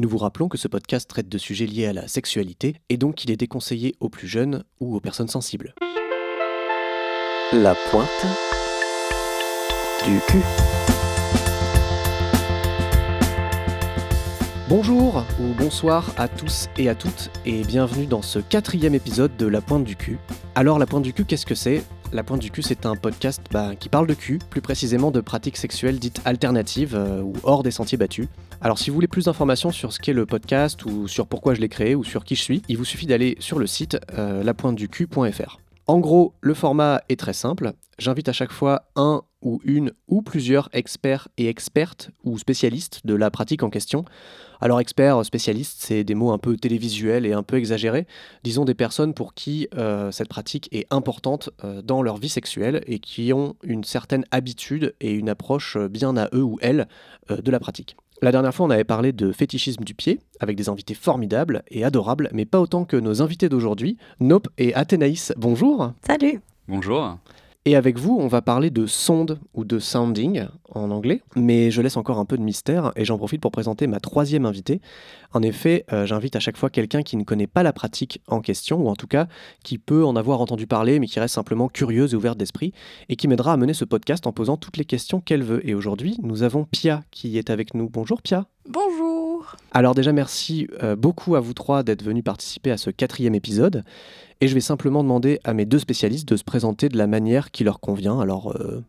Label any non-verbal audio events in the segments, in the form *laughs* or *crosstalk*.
Nous vous rappelons que ce podcast traite de sujets liés à la sexualité et donc qu'il est déconseillé aux plus jeunes ou aux personnes sensibles. La pointe du cul. Bonjour ou bonsoir à tous et à toutes et bienvenue dans ce quatrième épisode de La Pointe du cul. Alors La Pointe du cul, qu'est-ce que c'est? La Pointe du cul, c'est un podcast bah, qui parle de cul, plus précisément de pratiques sexuelles dites alternatives euh, ou hors des sentiers battus. Alors si vous voulez plus d'informations sur ce qu'est le podcast ou sur pourquoi je l'ai créé ou sur qui je suis, il vous suffit d'aller sur le site euh, lapointeducul.fr. En gros, le format est très simple. J'invite à chaque fois un ou une ou plusieurs experts et expertes ou spécialistes de la pratique en question. Alors expert, spécialiste, c'est des mots un peu télévisuels et un peu exagérés. Disons des personnes pour qui euh, cette pratique est importante euh, dans leur vie sexuelle et qui ont une certaine habitude et une approche bien à eux ou elles euh, de la pratique. La dernière fois, on avait parlé de fétichisme du pied, avec des invités formidables et adorables, mais pas autant que nos invités d'aujourd'hui, Nope et Athénaïs. Bonjour Salut Bonjour. Et avec vous, on va parler de sonde ou de sounding en anglais, mais je laisse encore un peu de mystère et j'en profite pour présenter ma troisième invitée. En effet, euh, j'invite à chaque fois quelqu'un qui ne connaît pas la pratique en question, ou en tout cas qui peut en avoir entendu parler, mais qui reste simplement curieuse et ouverte d'esprit, et qui m'aidera à mener ce podcast en posant toutes les questions qu'elle veut. Et aujourd'hui, nous avons Pia qui est avec nous. Bonjour Pia. Bonjour Alors déjà, merci euh, beaucoup à vous trois d'être venus participer à ce quatrième épisode. Et je vais simplement demander à mes deux spécialistes de se présenter de la manière qui leur convient. Alors, euh,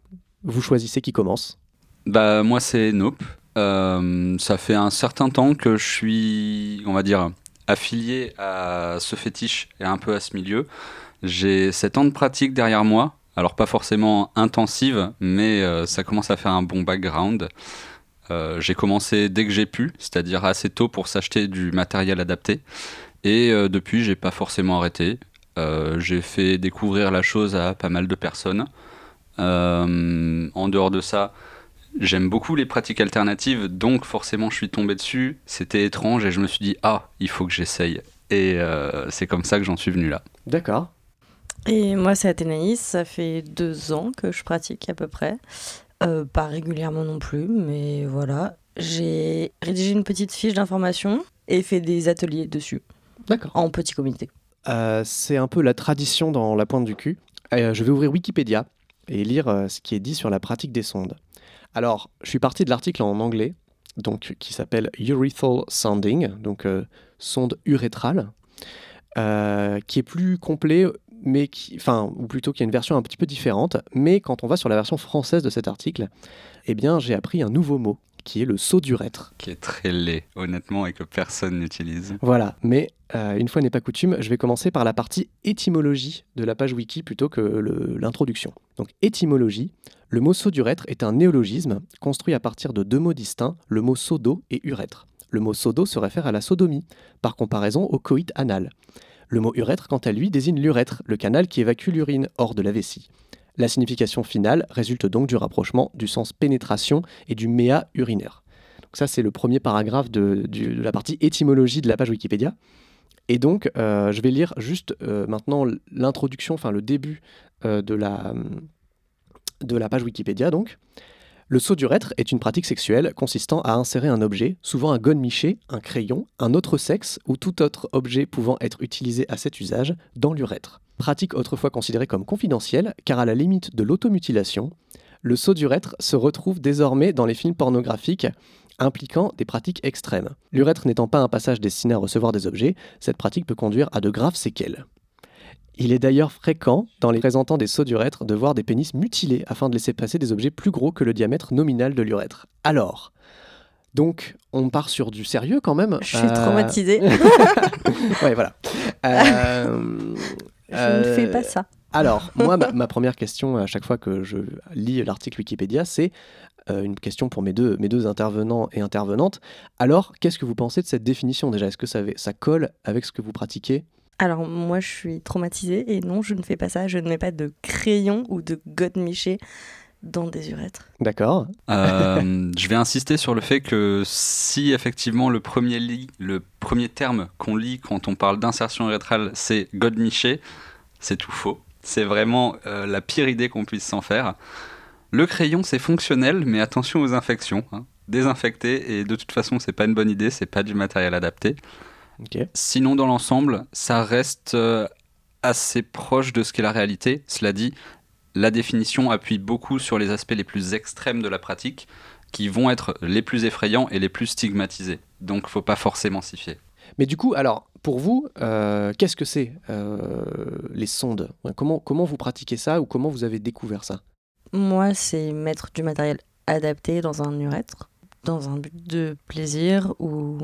vous choisissez qui commence. Bah moi c'est Nope. Euh, ça fait un certain temps que je suis, on va dire, affilié à ce fétiche et un peu à ce milieu. J'ai 7 ans de pratique derrière moi. Alors pas forcément intensive, mais euh, ça commence à faire un bon background. Euh, j'ai commencé dès que j'ai pu, c'est-à-dire assez tôt pour s'acheter du matériel adapté. Et euh, depuis, j'ai pas forcément arrêté. J'ai fait découvrir la chose à pas mal de personnes. En dehors de ça, j'aime beaucoup les pratiques alternatives, donc forcément je suis tombé dessus. C'était étrange et je me suis dit, ah, il faut que j'essaye. Et euh, c'est comme ça que j'en suis venu là. D'accord. Et moi c'est Athénaïs, ça fait deux ans que je pratique à peu près. Euh, pas régulièrement non plus, mais voilà. J'ai rédigé une petite fiche d'information et fait des ateliers dessus, D'accord. en petit comité. Euh, c'est un peu la tradition dans la pointe du cul. Euh, je vais ouvrir Wikipédia et lire euh, ce qui est dit sur la pratique des sondes. Alors, je suis parti de l'article en anglais, donc qui s'appelle Urethral Sounding, donc euh, sonde urétrale, euh, qui est plus complet, mais qui, enfin, ou plutôt qui a une version un petit peu différente. Mais quand on va sur la version française de cet article, eh bien, j'ai appris un nouveau mot qui est le saut d'urètre. Qui est très laid, honnêtement, et que personne n'utilise. Voilà, mais euh, une fois n'est pas coutume, je vais commencer par la partie étymologie de la page wiki plutôt que l'introduction. Donc étymologie, le mot saut d'urètre est un néologisme construit à partir de deux mots distincts, le mot sodo et urètre. Le mot sodo se réfère à la sodomie, par comparaison au coït anal. Le mot urètre, quant à lui, désigne l'urètre, le canal qui évacue l'urine hors de la vessie. La signification finale résulte donc du rapprochement du sens pénétration et du méa urinaire. Donc ça, c'est le premier paragraphe de la partie étymologie de la page Wikipédia. Et donc, euh, je vais lire juste euh, maintenant l'introduction, enfin le début euh, de, la, de la page Wikipédia. Donc, le saut d'urètre est une pratique sexuelle consistant à insérer un objet, souvent un gonne-miché, un crayon, un autre sexe ou tout autre objet pouvant être utilisé à cet usage, dans l'urètre. Pratique autrefois considérée comme confidentielle, car à la limite de l'automutilation, le saut d'urètre se retrouve désormais dans les films pornographiques impliquant des pratiques extrêmes. L'urètre n'étant pas un passage destiné à recevoir des objets, cette pratique peut conduire à de graves séquelles. Il est d'ailleurs fréquent, dans les présentants des sauts d'urètre, de voir des pénis mutilés afin de laisser passer des objets plus gros que le diamètre nominal de l'urètre. Alors, donc, on part sur du sérieux quand même. Je suis Euh, traumatisée, *laughs* Ouais, voilà. *laughs* Euh, je ne fais euh, pas ça. alors, *laughs* moi, ma, ma première question à chaque fois que je lis l'article Wikipédia, c'est une question pour mes deux, mes deux intervenants et intervenantes. Alors, qu'est-ce que vous pensez de cette définition? Déjà Est-ce que ça, ça colle avec ce que vous pratiquez? Alors moi je suis traumatisée et non je ne fais pas ça, je ne mets pas de crayon ou de godemiché dans des urètres. D'accord Euh, *laughs* je vais insister sur le fait que si effectivement le premier, lit, le premier terme qu'on lit quand on parle d'insertion urétrale, c'est godemiché, c'est tout faux. C'est vraiment euh, la pire idée qu'on puisse s'en faire. Le crayon, c'est fonctionnel, mais attention aux infections. hein. désinfecté et de toute façon, c'est pas une bonne idée, c'est pas du matériel adapté. Sinon, dans l'ensemble, ça reste euh, assez proche de ce qu'est la réalité. Cela dit, la définition appuie beaucoup sur les aspects les plus extrêmes de la pratique, qui vont être les plus effrayants et les plus stigmatisés. Donc, faut pas forcément s'y fier. Mais du coup, alors, pour vous, euh, qu'est-ce que c'est euh, les sondes? Comment, comment vous pratiquez ça ou comment vous avez découvert ça? Moi, c'est mettre du matériel adapté dans un urètre, dans un but de plaisir ou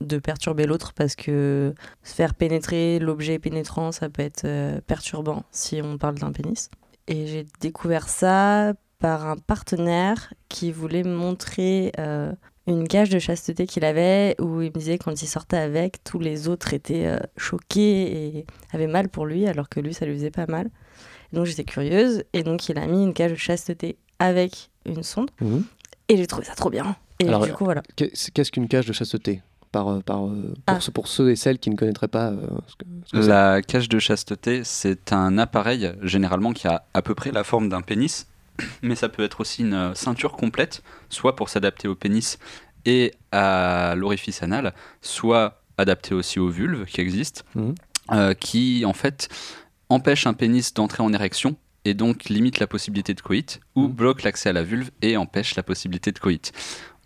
de perturber l'autre, parce que se faire pénétrer l'objet pénétrant, ça peut être euh, perturbant si on parle d'un pénis. Et j'ai découvert ça par un partenaire qui voulait me montrer euh, une cage de chasteté qu'il avait, où il me disait quand il sortait avec, tous les autres étaient euh, choqués et avaient mal pour lui, alors que lui, ça lui faisait pas mal. Donc j'étais curieuse, et donc il a mis une cage de chasteté avec une sonde. Mhm. Et j'ai trouvé ça trop bien. Et Alors, du coup, voilà. Qu'est- Qu'est-ce qu'une cage de chasteté? Par, euh, par, euh, pour, Ah. ceux, pour ceux et celles qui ne connaîtraient pas euh, ce que, ce que. La cage de chasteté, c'est un appareil généralement qui a à peu près la forme d'un pénis, *coughs* mais ça peut être aussi une ceinture complète, soit pour s'adapter au pénis et à l'orifice anal, soit adapté aussi aux vulves qui existent, euh, qui en fait empêche un pénis d'entrer en érection et donc limite la possibilité de coït, ou Mhm. bloque l'accès à la vulve et empêche la possibilité de coït.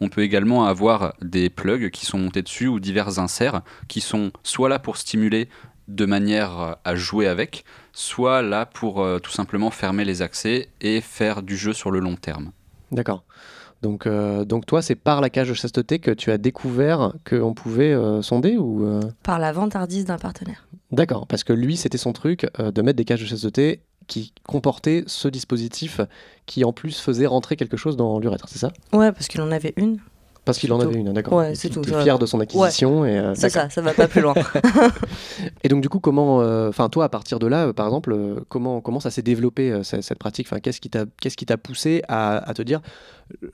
On peut également avoir des plugs qui sont montés dessus ou divers inserts qui sont soit là pour stimuler de manière euh, à jouer avec, soit là pour euh, tout simplement fermer les accès et faire du jeu sur le long terme. D'accord. Donc, euh, donc toi, c'est par la cage de chasteté que tu as découvert qu'on pouvait euh, sonder ou euh, Par la vantardise d'un partenaire. D'accord, parce que lui, c'était son truc euh, de mettre des cages de chasteté qui comportaient ce dispositif qui en plus faisait rentrer quelque chose dans l'urètre, c'est ça? Ouais, parce qu'il en avait une. Parce qu'il en avait une, d'accord. Ouais, c'est tout, va. fier de son acquisition. Et, euh, C'est ça, ça va pas plus loin. *laughs* *laughs* Et donc du coup, comment, euh, enfin toi, à partir de là, euh, par exemple, euh, comment comment ça s'est développé cette, cette pratique? Enfin, qu'est-ce qui t'a qu'est-ce qui t'a poussé à, à te dire,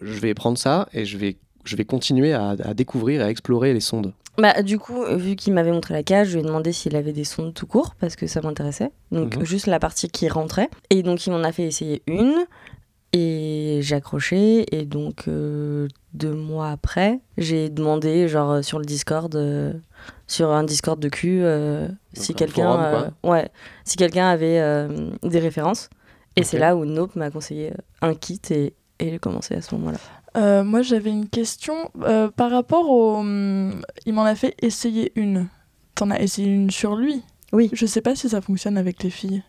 je vais prendre ça et je vais je vais continuer à, à découvrir et à explorer les sondes. Bah, du coup, vu qu'il m'avait montré la cage, je lui ai demandé s'il avait des sondes tout court, parce que ça m'intéressait. Donc, Mhm. juste la partie qui rentrait. Et donc, il m'en a fait essayer une. Et j'ai accroché. Et donc, euh, deux mois après, j'ai demandé, genre, euh, sur le Discord, euh, sur un Discord de cul, euh, si un quelqu'un euh, ouais, si quelqu'un avait euh, des références. Et c'est là où Nope m'a conseillé euh, un kit. Et, et j'ai commencé à ce moment-là. Euh, moi, j'avais une question euh, par rapport au. hum, Il m'en a fait essayer une. T'en as essayé une sur lui? Oui. Je sais pas si ça fonctionne avec les filles.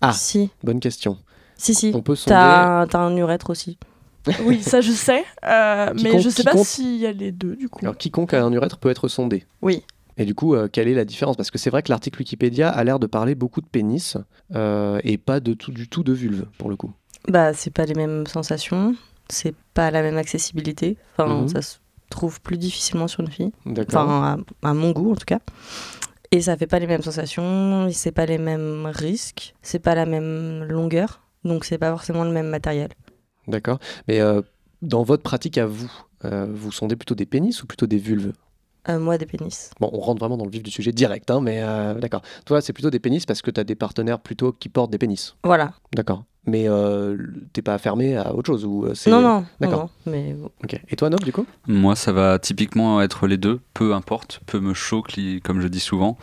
Ah. Si, Bonne question. si, si. On peut sonder. T'as un, t'as un urètre aussi. *laughs* Oui, ça je sais. euh, mais Quiconque- je sais pas s'il y a les deux du coup. Alors quiconque a un urètre peut être sondé. Oui. Et du coup, euh, quelle est la différence? Parce que c'est vrai que l'article Wikipédia a l'air de parler beaucoup de pénis euh, et pas de tout du tout de vulve pour le coup. Bah, c'est pas les mêmes sensations, c'est pas la même accessibilité. Enfin, Mhm. ça se trouve plus difficilement sur une fille. Enfin, à, à mon goût en tout cas. Et ça fait pas les mêmes sensations, c'est pas les mêmes risques, c'est pas la même longueur, donc c'est pas forcément le même matériel. D'accord. Mais euh, dans votre pratique à vous, euh, vous sondez plutôt des pénis ou plutôt des vulves? Euh, moi, des pénis. Bon, on rentre vraiment dans le vif du sujet direct, hein, mais euh, d'accord. Toi, c'est plutôt des pénis parce que tu as des partenaires plutôt qui portent des pénis. Voilà. D'accord. Mais euh, t'es pas fermé à autre chose ou euh, c'est... Non, non, non, D'accord. non, mais bon. Ok. Et toi, Nob, du coup? Moi, ça va typiquement être les deux, peu importe, peu me choque, comme je dis souvent.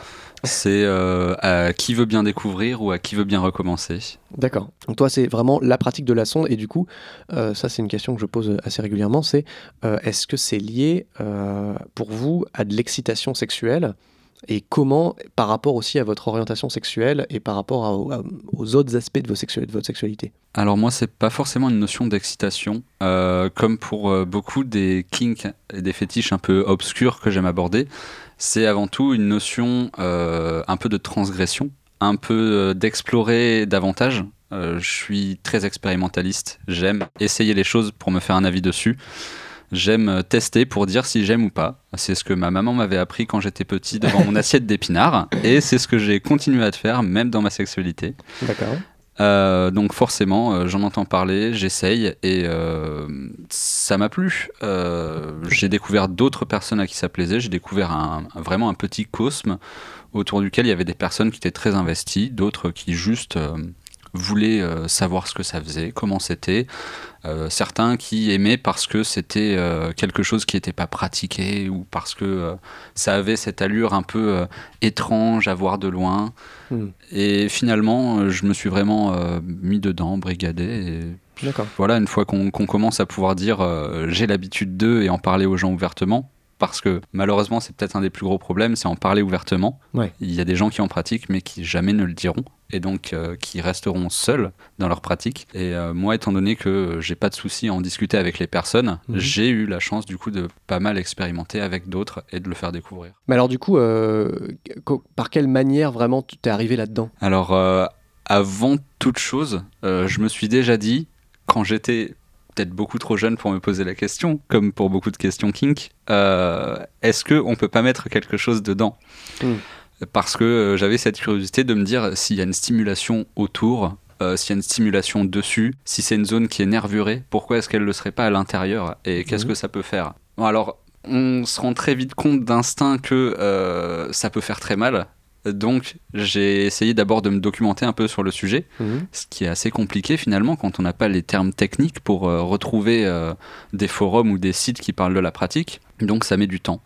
C'est euh, à qui veut bien découvrir ou à qui veut bien recommencer. D'accord. Donc toi, c'est vraiment la pratique de la sonde. Et du coup, euh, ça, c'est une question que je pose assez régulièrement. C'est euh, est-ce que c'est lié euh, pour vous à de l'excitation sexuelle? Et comment, par rapport aussi à votre orientation sexuelle et par rapport aux autres aspects de, votre sexualité? Alors moi, c'est pas forcément une notion d'excitation, euh, comme pour euh, beaucoup des kinks et des fétiches un peu obscurs que j'aime aborder. C'est avant tout une notion euh, un peu de transgression, un peu d'explorer davantage. Je suis très expérimentaliste, j'aime essayer les choses pour me faire un avis dessus. J'aime tester pour dire si j'aime ou pas. C'est ce que ma maman m'avait appris quand j'étais petit devant mon *laughs* assiette d'épinards, et c'est ce que j'ai continué à te faire même dans ma sexualité. D'accord. Euh, donc forcément, euh, j'en entends parler, j'essaye et euh, ça m'a plu. J'ai découvert d'autres personnes à qui ça plaisait. J'ai découvert un, un- vraiment un petit cosme autour duquel il y avait des personnes qui étaient très investies, d'autres qui juste voulaient euh, savoir ce que ça faisait, comment c'était. Euh, certains qui aimaient parce que c'était euh, quelque chose qui n'était pas pratiqué ou parce que ça avait cette allure un peu étrange à voir de loin. Hmm. Et finalement, je me suis vraiment mis dedans, brigadé. Et voilà, une fois qu'on commence à pouvoir dire j'ai l'habitude d'eux et en parler aux gens ouvertement, parce que malheureusement c'est peut-être un des plus gros problèmes, c'est en parler ouvertement. Ouais. Il y a des gens qui en pratiquent mais qui jamais ne le diront et donc euh, qui resteront seuls dans leur pratique. Et euh, moi, étant donné que j'ai pas de souci à en discuter avec les personnes, Mhm. j'ai eu la chance du coup de pas mal expérimenter avec d'autres et de le faire découvrir. Mais alors du coup, euh, par quelle manière vraiment tu t'es arrivé là-dedans? Alors, avant toute chose, je me suis déjà dit, quand j'étais peut-être beaucoup trop jeune pour me poser la question, comme pour beaucoup de questions kink, est-ce qu'on peut pas mettre quelque chose dedans? Mm. Parce que euh, j'avais cette curiosité de me dire s'il y a une stimulation autour, euh, s'il y a une stimulation dessus, si c'est une zone qui est nervurée, pourquoi est-ce qu'elle ne le serait pas à l'intérieur Et qu'est-ce Mhm. que ça peut faire? Bon, alors, on se rend très vite compte d'instinct que euh, ça peut faire très mal. Donc, j'ai essayé d'abord de me documenter un peu sur le sujet, Mhm. ce qui est assez compliqué finalement quand on n'a pas les termes techniques pour euh, retrouver euh, des forums ou des sites qui parlent de la pratique. Donc, ça met du temps.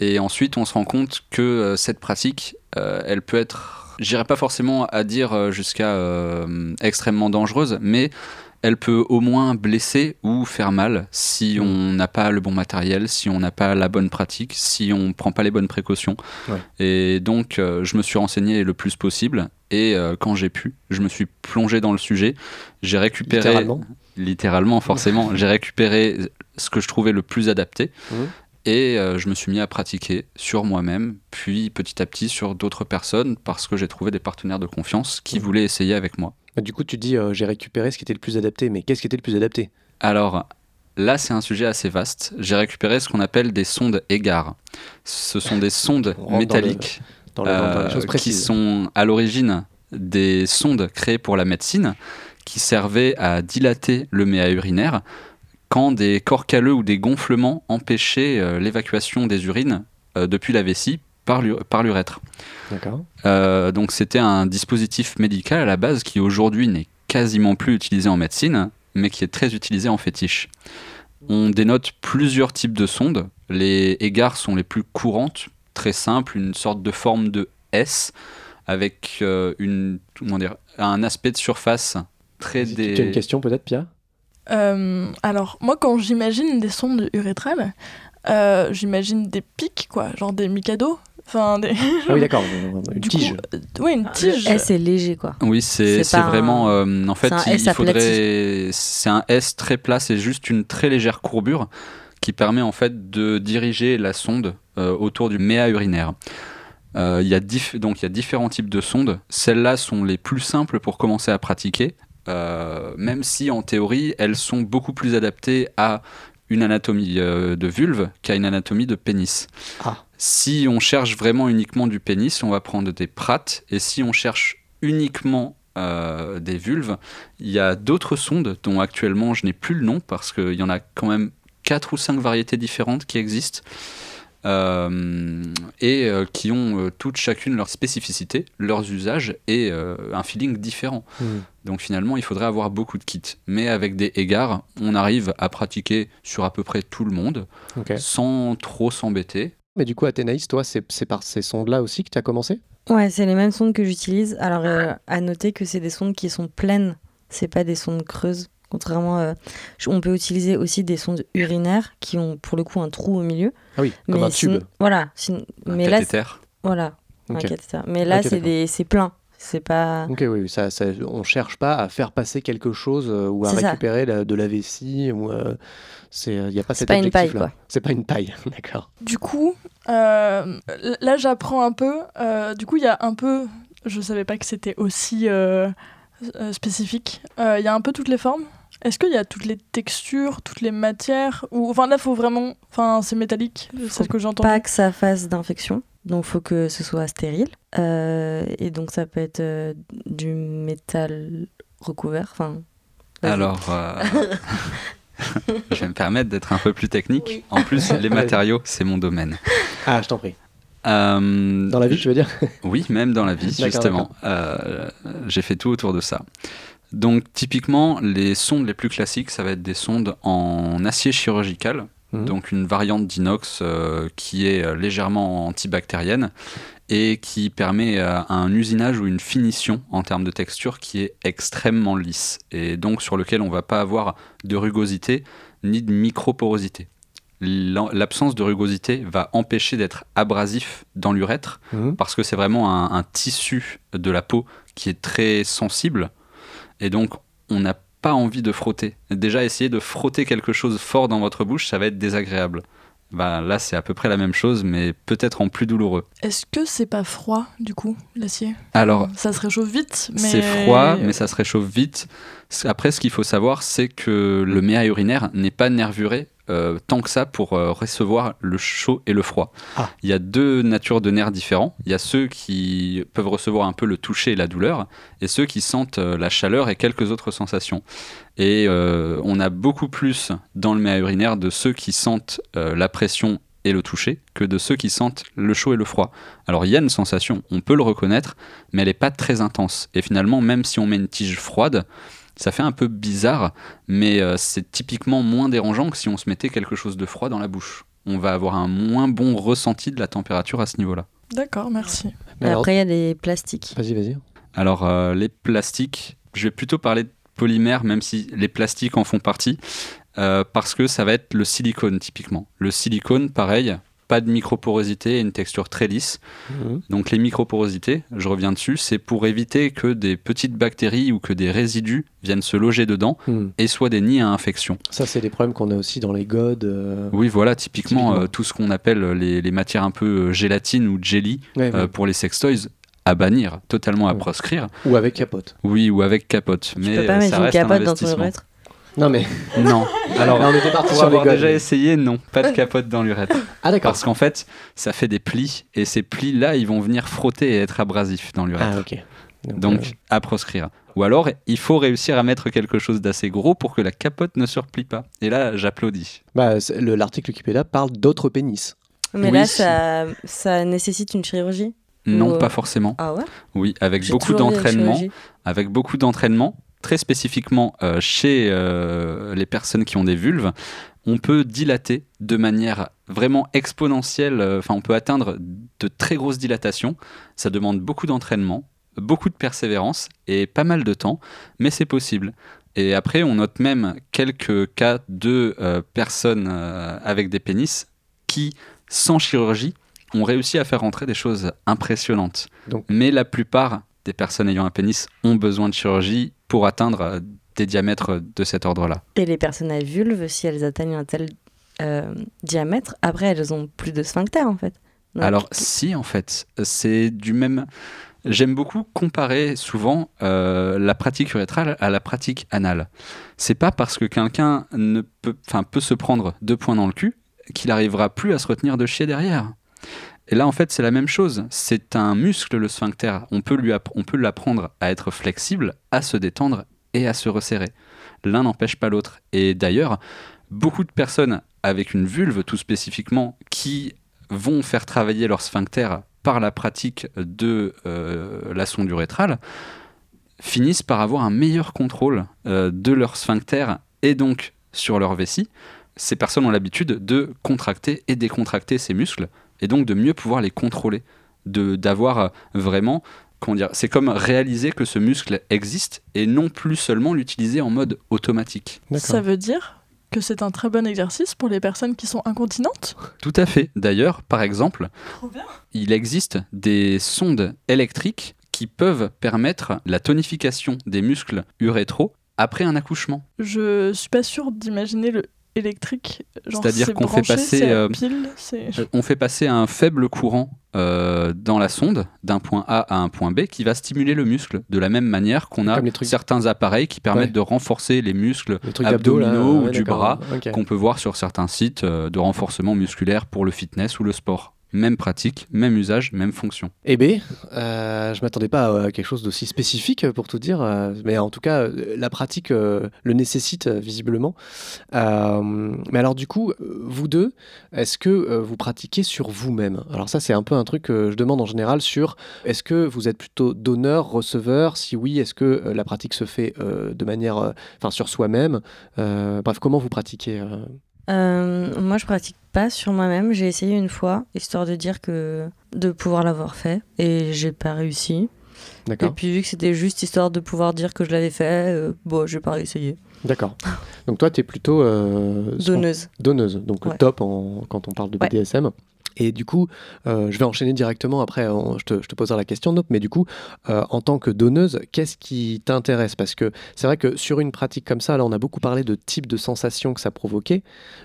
Et ensuite, on se rend compte que euh, cette pratique, euh, elle peut être, j'irai pas forcément à dire euh, jusqu'à extrêmement dangereuse, mais elle peut au moins blesser ou faire mal si on n'a pas le bon matériel, si on n'a pas la bonne pratique, si on prend pas les bonnes précautions. Ouais. Et donc, euh, je me suis renseigné le plus possible. Et euh, quand j'ai pu, je me suis plongé dans le sujet. J'ai récupéré, Littéralement. littéralement, forcément, *laughs* j'ai récupéré ce que je trouvais le plus adapté. Mhm. Et euh, je me suis mis à pratiquer sur moi-même, puis petit à petit sur d'autres personnes, parce que j'ai trouvé des partenaires de confiance qui voulaient essayer avec moi. Bah, Du coup, tu dis euh, j'ai récupéré ce qui était le plus adapté, mais qu'est-ce qui était le plus adapté? Alors, là, c'est un sujet assez vaste. J'ai récupéré ce qu'on appelle des sondes égards. Ce sont des sondes *laughs* dans métalliques dans, le- dans les euh, qui sont à l'origine des sondes créées pour la médecine, qui servaient à dilater le méa urinaire quand des corps calleux ou des gonflements empêchaient euh, l'évacuation des urines euh, depuis la vessie par l'u- par l'urètre. D'accord. Euh, donc c'était un dispositif médical à la base qui aujourd'hui n'est quasiment plus utilisé en médecine, mais qui est très utilisé en fétiche. On dénote plusieurs types de sondes. Les égards sont les plus courantes, très simples, une sorte de forme de S avec euh, une, comment dire, un aspect de surface très dé- Tu as une question peut-être, Pia Euh, alors, moi, quand j'imagine des sondes urétrales, euh, j'imagine des pics, quoi, genre des Mikado. Enfin, des... Ah oui, *laughs* d'accord. Une du tige. coup, euh, ouais, une tige. Le S est léger, quoi. Oui, c'est vraiment. un- euh, en fait, c'est un il, S faudrait. C'est un S très plat, c'est juste une très légère courbure qui permet en fait de diriger la sonde euh, autour du méa urinaire. Euh, il y a dif- donc il y a différents types de sondes. Celles-là sont les plus simples pour commencer à pratiquer, euh, même si en théorie elles sont beaucoup plus adaptées à une anatomie euh, de vulve qu'à une anatomie de pénis. Ah. Si on cherche vraiment uniquement du pénis, on va prendre des prates, et si on cherche uniquement euh, des vulves, il y a d'autres sondes dont actuellement je n'ai plus le nom parce qu'il y en a quand même quatre ou cinq variétés différentes qui existent. euh, et euh, qui ont euh, toutes chacune leur spécificité, leurs usages et euh, un feeling différent. Hmm. Donc finalement, il faudrait avoir beaucoup de kits. Mais avec des égards, on arrive à pratiquer sur à peu près tout le monde sans trop s'embêter. Mais du coup, Athénaïs, toi, c'est par ces sondes-là aussi que tu as commencé? Ouais, c'est les mêmes sondes que j'utilise. Alors, euh, à noter que c'est des sondes qui sont pleines, c'est pas des sondes creuses. Contrairement, euh, on peut utiliser aussi des sondes urinaires qui ont pour le coup un trou au milieu. Ah oui, comme mais un tube. voilà. sin- Un mais là, cathéter. voilà. un Ok. cathéter. Mais là, c'est plein. C'est pas. Ok, oui, ça, ça, on cherche pas à faire passer quelque chose euh, ou à récupérer la- de la vessie ou euh, c'est il y a pas cet pas une paille, objectif-là. C'est pas une paille, *laughs* d'accord. Du coup, euh, là j'apprends un peu. euh, du coup, il y a un peu. Je savais pas que c'était aussi euh, euh, spécifique. Euh, Il y a un peu toutes les formes. Est-ce qu'il y a toutes les textures, toutes les matières ou enfin là faut vraiment enfin c'est métallique, c'est ce que j'ai entendu. Pas que ça fasse d'infection. Donc, faut que ce soit stérile. Euh, et donc, ça peut être euh, du métal recouvert. Enfin. Alors, euh, *laughs* je vais me permettre d'être un peu plus technique. Oui. En plus, les *laughs* matériaux, c'est mon domaine. Ah, je t'en prie. Euh, Dans la vie, tu veux dire? *laughs* Oui, même dans la vie, justement. Euh, J'ai fait tout autour de ça. Donc, typiquement, les sondes les plus classiques, ça va être des sondes en acier chirurgical, Mhm. donc une variante d'inox euh, qui est euh, légèrement antibactérienne et qui permet euh, un usinage ou une finition en termes de texture qui est extrêmement lisse et donc sur lequel on va pas avoir de rugosité ni de microporosité. L'absence de rugosité va empêcher d'être abrasif dans l'urètre Mhm. parce que c'est vraiment un, un tissu de la peau qui est très sensible et donc on n'a pas envie de frotter. Déjà essayer de frotter quelque chose fort dans votre bouche, ça va être désagréable. Bah, là c'est à peu près la même chose mais peut-être en plus douloureux. Est-ce que c'est pas froid, du coup, l'acier? Alors Ça se réchauffe vite, mais... c'est froid mais ça se réchauffe vite. Après ce qu'il faut savoir c'est que le méa urinaire n'est pas nervuré euh, tant que ça pour euh, recevoir le chaud et le froid. Ah. Il y a deux natures de nerfs différents. Il y a ceux qui peuvent recevoir un peu le toucher et la douleur, et ceux qui sentent euh, la chaleur et quelques autres sensations. Et on a beaucoup plus dans le méa urinaire de ceux qui sentent la pression et le toucher que de ceux qui sentent le chaud et le froid. Alors il y a une sensation, on peut le reconnaître, mais elle n'est pas très intense. Et finalement, même si on met une tige froide, ça fait un peu bizarre, mais euh, c'est typiquement moins dérangeant que si on se mettait quelque chose de froid dans la bouche. On va avoir un moins bon ressenti de la température à ce niveau-là. D'accord, merci. Mais alors- Après, il y a des plastiques. Vas-y, vas-y. Alors euh, les plastiques, je vais plutôt parler de polymères, même si les plastiques en font partie, euh, parce que ça va être le silicone typiquement. Le silicone, pareil, pas de microporosité et une texture très lisse. Mhm. Donc les microporosités, je reviens dessus, c'est pour éviter que des petites bactéries ou que des résidus viennent se loger dedans Mhm. et soient des nids à infection. Ça, c'est des problèmes qu'on a aussi dans les godes. euh, Oui, voilà, typiquement, Typiquement. euh, tout ce qu'on appelle les, les matières un peu euh, gélatine ou jelly ouais, euh, ouais. pour les sextoys, à bannir, totalement à proscrire. Ou avec capote. Oui, ou avec capote. Tu mais peux pas euh, mettre ça une reste un capote dans ton investissement. urètre. Non, mais *laughs* Non. Alors, on était parti sur avoir déjà essayé, non, pas de capote dans l'urètre. *laughs* Ah, d'accord. Parce qu'en fait, ça fait des plis et ces plis-là, ils vont venir frotter et être abrasifs dans l'urètre. Ah, ok. Donc, euh, à proscrire. Ou alors, il faut réussir à mettre quelque chose d'assez gros pour que la capote ne se replie pas. Et là, j'applaudis. bah, l'article Wikipédia parle d'autres pénis. Mais Oui. là, ça, ça nécessite une chirurgie. Non, pas forcément. Ah ouais? Oui, avec beaucoup d'entraînement. Avec beaucoup d'entraînement, très spécifiquement euh, chez euh, les personnes qui ont des vulves, on peut dilater de manière vraiment exponentielle. euh, Enfin, on peut atteindre de très grosses dilatations. Ça demande beaucoup d'entraînement, beaucoup de persévérance et pas mal de temps, mais c'est possible. Et après, on note même quelques cas de euh, personnes euh, avec des pénis qui, sans chirurgie, ont réussi à faire rentrer des choses impressionnantes. Donc- Mais la plupart des personnes ayant un pénis ont besoin de chirurgie pour atteindre euh, des diamètres de cet ordre-là. Et les personnes à vulve, si elles atteignent un tel euh, diamètre, après, elles ont plus de sphincter en fait. Donc, Alors si, en fait, c'est du même... J'aime beaucoup comparer souvent euh, la pratique urétrale à la pratique anale. C'est pas parce que quelqu'un ne peut, peut se prendre deux points dans le cul qu'il arrivera plus à se retenir de chier derrière. Et là, en fait, c'est la même chose. C'est un muscle, le sphincter. On peut lui on l'apprendre à être flexible, à se détendre et à se resserrer. L'un n'empêche pas l'autre. Et d'ailleurs, beaucoup de personnes avec une vulve, tout spécifiquement, qui vont faire travailler leur sphincter par la pratique de euh, la sonde urétrale, finissent par avoir un meilleur contrôle euh, de leur sphincter et donc sur leur vessie. Ces personnes ont l'habitude de contracter et décontracter ces muscles et donc de mieux pouvoir les contrôler, de d'avoir euh, vraiment comment dire, c'est comme réaliser que ce muscle existe et non plus seulement l'utiliser en mode automatique. Ça veut dire que c'est un très bon exercice pour les personnes qui sont incontinentes? Tout à fait. D'ailleurs, par exemple, il existe des sondes électriques qui peuvent permettre la tonification des muscles urétraux après un accouchement. Je suis pas sûre d'imaginer le électrique. Genre, C'est-à-dire c'est qu'on fait passer, c'est à euh, pile, c'est- On fait passer un faible courant euh, dans la sonde d'un point A à un point B qui va stimuler le muscle de la même manière qu'on a certains appareils qui permettent Ouais. de renforcer les muscles Le là, abdominaux ou ouais, du bras qu'on peut voir sur certains sites euh, de renforcement musculaire pour le fitness ou le sport. Même pratique, même usage, même fonction. Eh bien, euh, je m'attendais pas à quelque chose d'aussi spécifique pour tout dire, euh, mais en tout cas, euh, la pratique euh, le nécessite euh, visiblement. Euh, mais alors du coup, euh, vous deux, est-ce que euh, vous pratiquez sur vous-même? Alors ça, c'est un peu un truc que je demande en général sur est-ce que vous êtes plutôt donneur, receveur? Si oui, est-ce que euh, la pratique se fait euh, de manière, euh, enfin sur soi-même? Euh, Bref, comment vous pratiquez euh? Euh, moi, je pratique pas sur moi-même. J'ai essayé une fois, histoire de dire que de pouvoir l'avoir fait, et j'ai pas réussi. Et puis vu que c'était juste histoire de pouvoir dire que je l'avais fait, euh, bon, j'ai pas réessayé. D'accord. Donc toi, tu es plutôt euh, Donneuse. donneuse, donc Ouais. top en- quand on parle de Ouais. BDSM. Et du coup, euh, je vais enchaîner directement, après on- je, te, je te poserai la question, Nope, mais du coup, euh, en tant que donneuse, qu'est-ce qui t'intéresse? Parce que c'est vrai que sur une pratique comme ça, là on a beaucoup parlé de type de sensation que ça provoquait,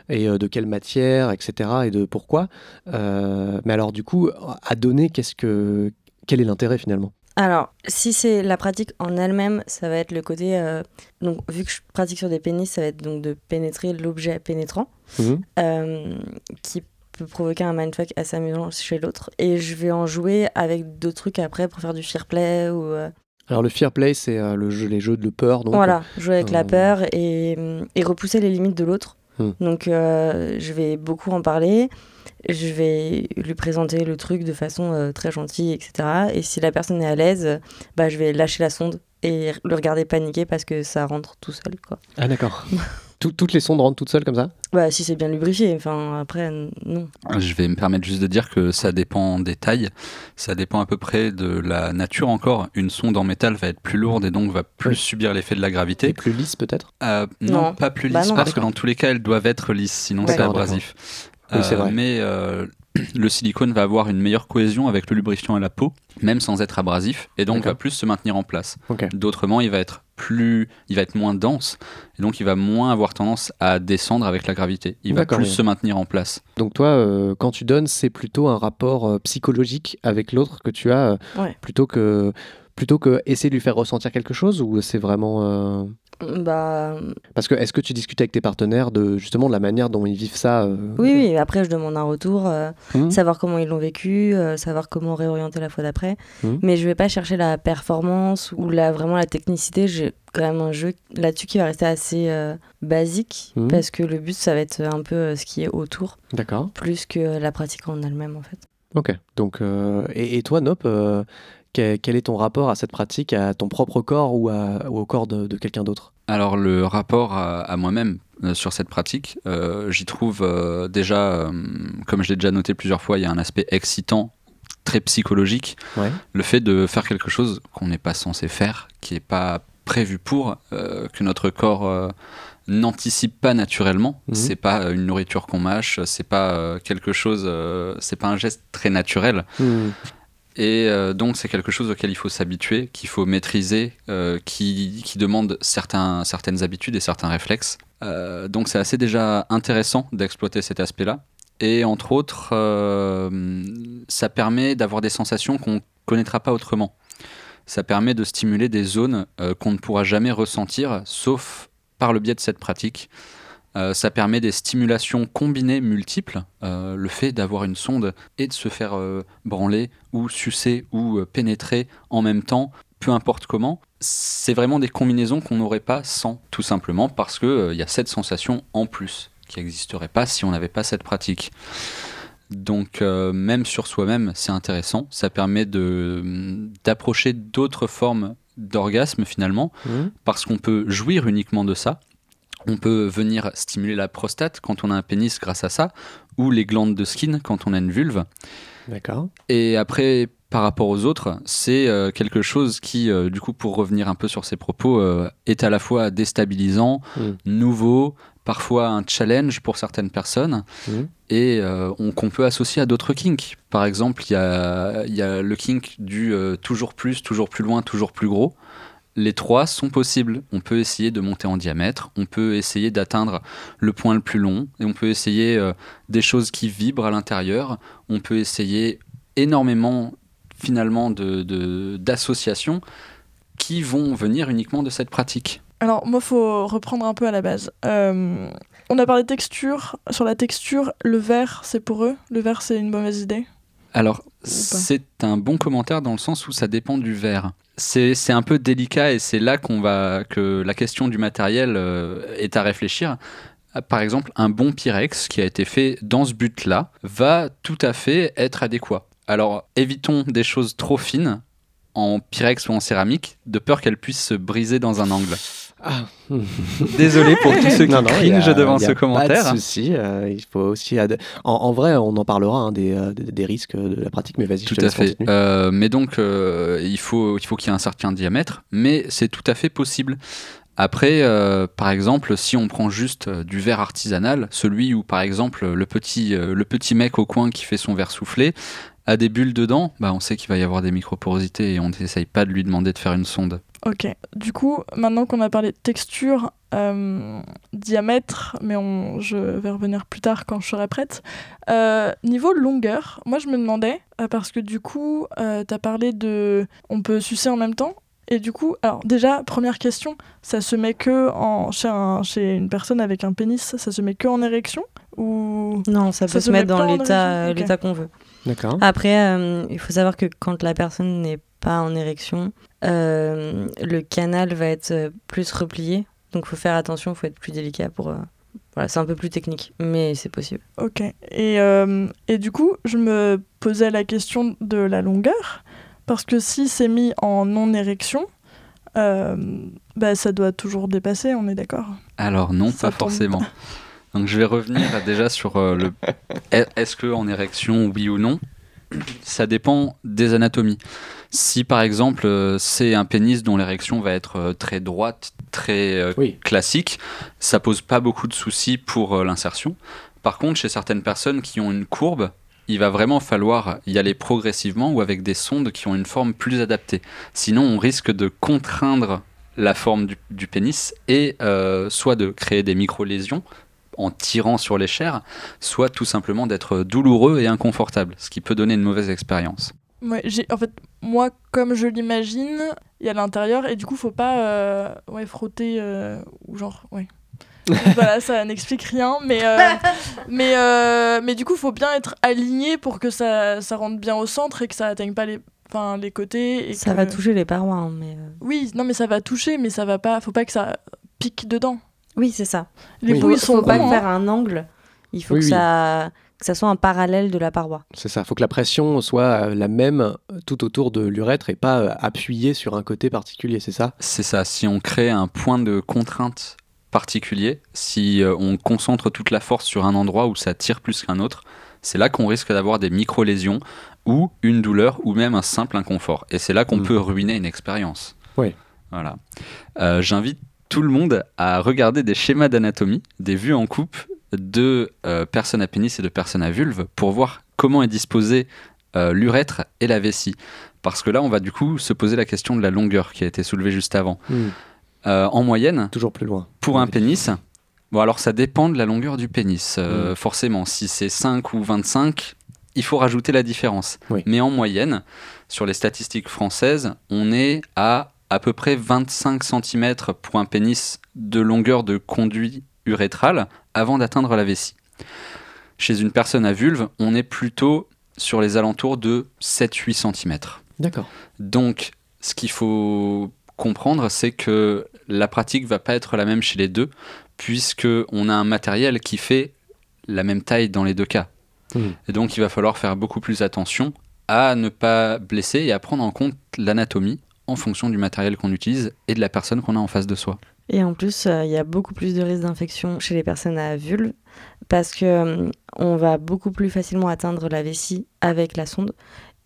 et euh, de quelle matière, etc., et de pourquoi. Mais alors du coup, à donner, qu'est-ce que, quel est l'intérêt finalement? Alors, si c'est la pratique en elle-même, ça va être le côté. euh, donc, vu que je pratique sur des pénis, ça va être donc de pénétrer l'objet pénétrant, Mhm. euh, qui peut provoquer un mindfuck assez amusant chez l'autre. Et je vais en jouer avec d'autres trucs après pour faire du fear play ou. euh, Alors le fear play, c'est le jeu, les jeux de peur, donc voilà, jouer avec la peur et, et repousser les limites de l'autre. Hmm. Donc, je vais beaucoup en parler. Je vais lui présenter le truc de façon euh, très gentille, etc. Et si la personne est à l'aise, bah, je vais lâcher la sonde et le regarder paniquer parce que ça rentre tout seul. Quoi. Ah d'accord. *laughs* Tout- toutes les sondes rentrent toutes seules comme ça? Bah, si c'est bien lubrifié, enfin après, non. Je vais me permettre juste de dire que ça dépend des tailles, ça dépend à peu près de la nature encore. Une sonde en métal va être plus lourde et donc va plus Oui. subir l'effet de la Et gravité. plus lisse peut-être? Euh, non, Non. pas plus Bah lisse, non. parce que dans tous les cas, elles doivent être lisses, sinon c'est D'accord, abrasif. Oui, c'est Euh, vrai. Mais euh, *clears throat* le silicone va avoir une meilleure cohésion avec le lubrifiant et la peau, même sans être abrasif, et donc va plus se maintenir en place. D'autrement, il va être plus, il va être moins dense, et donc il va moins avoir tendance à descendre avec la gravité. Il va plus oui. se maintenir en place. Donc toi, euh, quand tu donnes, c'est plutôt un rapport euh, psychologique avec l'autre que tu as, euh, Ouais. plutôt que plutôt que essayer de lui faire ressentir quelque chose ou c'est vraiment euh, Bah, parce que est-ce que tu discutes avec tes partenaires de justement de la manière dont ils vivent ça euh, oui, oui. Après, je demande un retour, euh, Mhm. savoir comment ils l'ont vécu, euh, savoir comment réorienter la fois d'après. Mhm. Mais je vais pas chercher la performance ou la, vraiment la technicité. J'ai quand même un jeu là-dessus qui va rester assez basique Mhm. parce que le but, ça va être un peu ce qui est autour, D'accord. plus que la pratique en elle-même, en fait. Ok. Donc et, et toi, Nop, quel, quel est ton rapport à cette pratique, à ton propre corps ou, à- ou au corps de, de quelqu'un d'autre Alors le rapport à, à moi-même euh, sur cette pratique, euh, j'y trouve euh, déjà, euh, comme je l'ai déjà noté plusieurs fois, il y a un aspect excitant, très psychologique. Ouais. Le fait de faire quelque chose qu'on n'est pas censé faire, qui n'est pas prévu pour, que notre corps n'anticipe pas naturellement. Mhm. C'est pas une nourriture qu'on mâche, c'est pas quelque chose, c'est pas un geste très naturel. Hmm. Et euh, donc c'est quelque chose auquel il faut s'habituer, qu'il faut maîtriser, euh, qui, demande certains, certaines habitudes et certains réflexes. Euh, donc c'est assez déjà intéressant d'exploiter cet aspect-là. Et entre autres, ça permet d'avoir des sensations qu'on ne connaîtra pas autrement. Ça permet de stimuler des zones qu'on ne pourra jamais ressentir, sauf par le biais de cette pratique. Euh, ça permet des stimulations combinées multiples. Euh, le fait d'avoir une sonde et de se faire euh, branler ou sucer ou pénétrer en même temps, peu importe comment, c'est vraiment des combinaisons qu'on n'aurait pas sans, tout simplement parce qu'il y a cette sensation en plus qui n'existerait pas si on n'avait pas cette pratique. Donc euh, même sur soi-même, c'est intéressant. Ça permet de d'approcher d'autres formes d'orgasme finalement, Hmm. parce qu'on peut jouir uniquement de ça. On peut venir stimuler la prostate quand on a un pénis grâce à ça, ou les glandes de skin quand on a une vulve. D'accord. Et après, par rapport aux autres, c'est euh, quelque chose qui, euh, du coup, pour revenir un peu sur ses propos, euh, est à la fois déstabilisant, Mm. nouveau, parfois un challenge pour certaines personnes, Mm. et on- qu'on peut associer à d'autres kinks. Par exemple, il y a, il y a le kink du toujours plus, toujours plus loin, toujours plus gros. Les trois sont possibles. On peut essayer de monter en diamètre, on peut essayer d'atteindre le point le plus long, et on peut essayer euh, des choses qui vibrent à l'intérieur. On peut essayer énormément finalement d'associations qui vont venir uniquement de cette pratique. Alors, moi, faut reprendre un peu à la base. Euh, on a parlé de texture. Sur la texture, le vert, c'est pour eux. Le vert, c'est une mauvaise idée. Alors, c'est un bon commentaire dans le sens où ça dépend du verre. C'est un peu délicat et c'est là qu'on va que la question du matériel euh, est à réfléchir. Par exemple, un bon Pyrex qui a été fait dans ce but-là va tout à fait être adéquat. Alors, évitons des choses trop fines en Pyrex ou en céramique, de peur qu'elles puissent se briser dans un angle. Ah. Désolé pour tous ceux qui Non, non, y a- cringent devant il y a ce Pas commentaire. de souci. euh, il faut aussi. ad- En, en vrai, on en parlera hein, des, euh, des, des risques de la pratique, mais vas-y, je Tout te à fait. Euh, mais donc, euh, il faut il faut qu'il y ait un certain diamètre, mais c'est tout à fait possible. Après, euh, par exemple, si on prend juste du verre artisanal, celui où, par exemple, le petit, le petit mec au coin qui fait son verre soufflé a des bulles dedans, bah, on sait qu'il va y avoir des microporosités et on n'essaye pas de lui demander de faire une sonde. Ok. Du coup, maintenant qu'on a parlé de texture, euh, diamètre, mais on, je vais revenir plus tard quand je serai prête. Euh, niveau longueur, moi je me demandais, euh, parce que du coup, euh, tu as parlé de. On peut sucer en même temps. Et du coup, alors déjà, première question, ça se met que en, chez, un- chez une personne avec un pénis, ça se met que en érection Ou. Non, ça peut Ça se se met mettre dans l'état érection? Ok. l'état qu'on veut. D'accord. Après, euh, il faut savoir que quand la personne n'est pas en érection, euh, le canal va être euh, plus replié. Donc, il faut faire attention, il faut être plus délicat pour. euh, Voilà, c'est un peu plus technique, mais c'est possible. Ok. Et, euh, et du coup, je me posais la question de la longueur, parce que si c'est mis en non-érection, euh, bah, ça doit toujours dépasser, on est d'accord? Alors non, Ça pas tombe. forcément. Donc je vais revenir déjà sur euh, le est- *laughs* est-ce que en érection oui ou non? Ça dépend des anatomies. Si par exemple euh, c'est un pénis dont l'érection va être euh, très droite, très euh, Oui. classique, ça pose pas beaucoup de soucis pour l'insertion. Par contre, chez certaines personnes qui ont une courbe, il va vraiment falloir y aller progressivement ou avec des sondes qui ont une forme plus adaptée. Sinon, on risque de contraindre la forme du, du pénis et euh, soit de créer des micro-lésions en tirant sur les chairs, soit tout simplement d'être douloureux et inconfortable, ce qui peut donner une mauvaise expérience. Ouais, j'ai, en fait, moi, comme je l'imagine, il y a l'intérieur, et du coup, faut pas euh, ouais, frotter, euh, ou genre, ouais. *laughs* voilà, ça n'explique rien, mais, euh, *laughs* mais, euh, mais du coup, faut bien être aligné pour que ça, ça rentre bien au centre et que ça atteigne pas les, enfin, les côtés. Et Ça que- va toucher les parois, hein, mais. euh, Oui, non, mais ça va toucher, mais ça va pas. Faut pas que ça pique dedans. Oui, c'est ça. Les Oui. bouilles Il sont faut pas faire hein. un angle. Il faut Oui, que, oui. Ça, que ça soit un parallèle de la paroi. C'est ça. Il faut que la pression soit euh, la même euh, tout autour de l'urètre et pas euh, appuyée sur un côté particulier, c'est ça? C'est ça, si on crée un point de contrainte particulier, si on concentre toute la force sur un endroit où ça tire plus qu'un autre, c'est là qu'on risque d'avoir des micro-lésions ou une douleur ou même un simple inconfort. Et c'est là qu'on Mm. peut ruiner une expérience. Oui. Voilà. Euh, J'invite tout le monde à regarder des schémas d'anatomie, des vues en coupe de euh, personnes à pénis et de personnes à vulve pour voir comment est disposé euh, l'urètre et la vessie. Parce que là, on va du coup se poser la question de la longueur qui a été soulevée juste avant. Hmm. Euh, en moyenne, Toujours plus loin. pour un pénis, bon alors ça dépend de la longueur du pénis, Mm. euh, forcément. Si c'est 5 ou 25, il faut rajouter la différence. Oui. Mais en moyenne, sur les statistiques françaises, on est à à peu près 25 cm pour un pénis de longueur de conduit urétral avant d'atteindre la vessie. Chez une personne à vulve, on est plutôt sur les alentours de 7-8 cm. D'accord. Donc, ce qu'il faut comprendre, c'est que la pratique va pas être la même chez les deux, puisque on a un matériel qui fait la même taille dans les deux cas. Mhm. Et donc, il va falloir faire beaucoup plus attention à ne pas blesser et à prendre en compte l'anatomie en fonction du matériel qu'on utilise et de la personne qu'on a en face de soi. Et en plus, euh, il y a beaucoup plus de risques d'infection chez les personnes à vulve parce que euh, on va beaucoup plus facilement atteindre la vessie avec la sonde.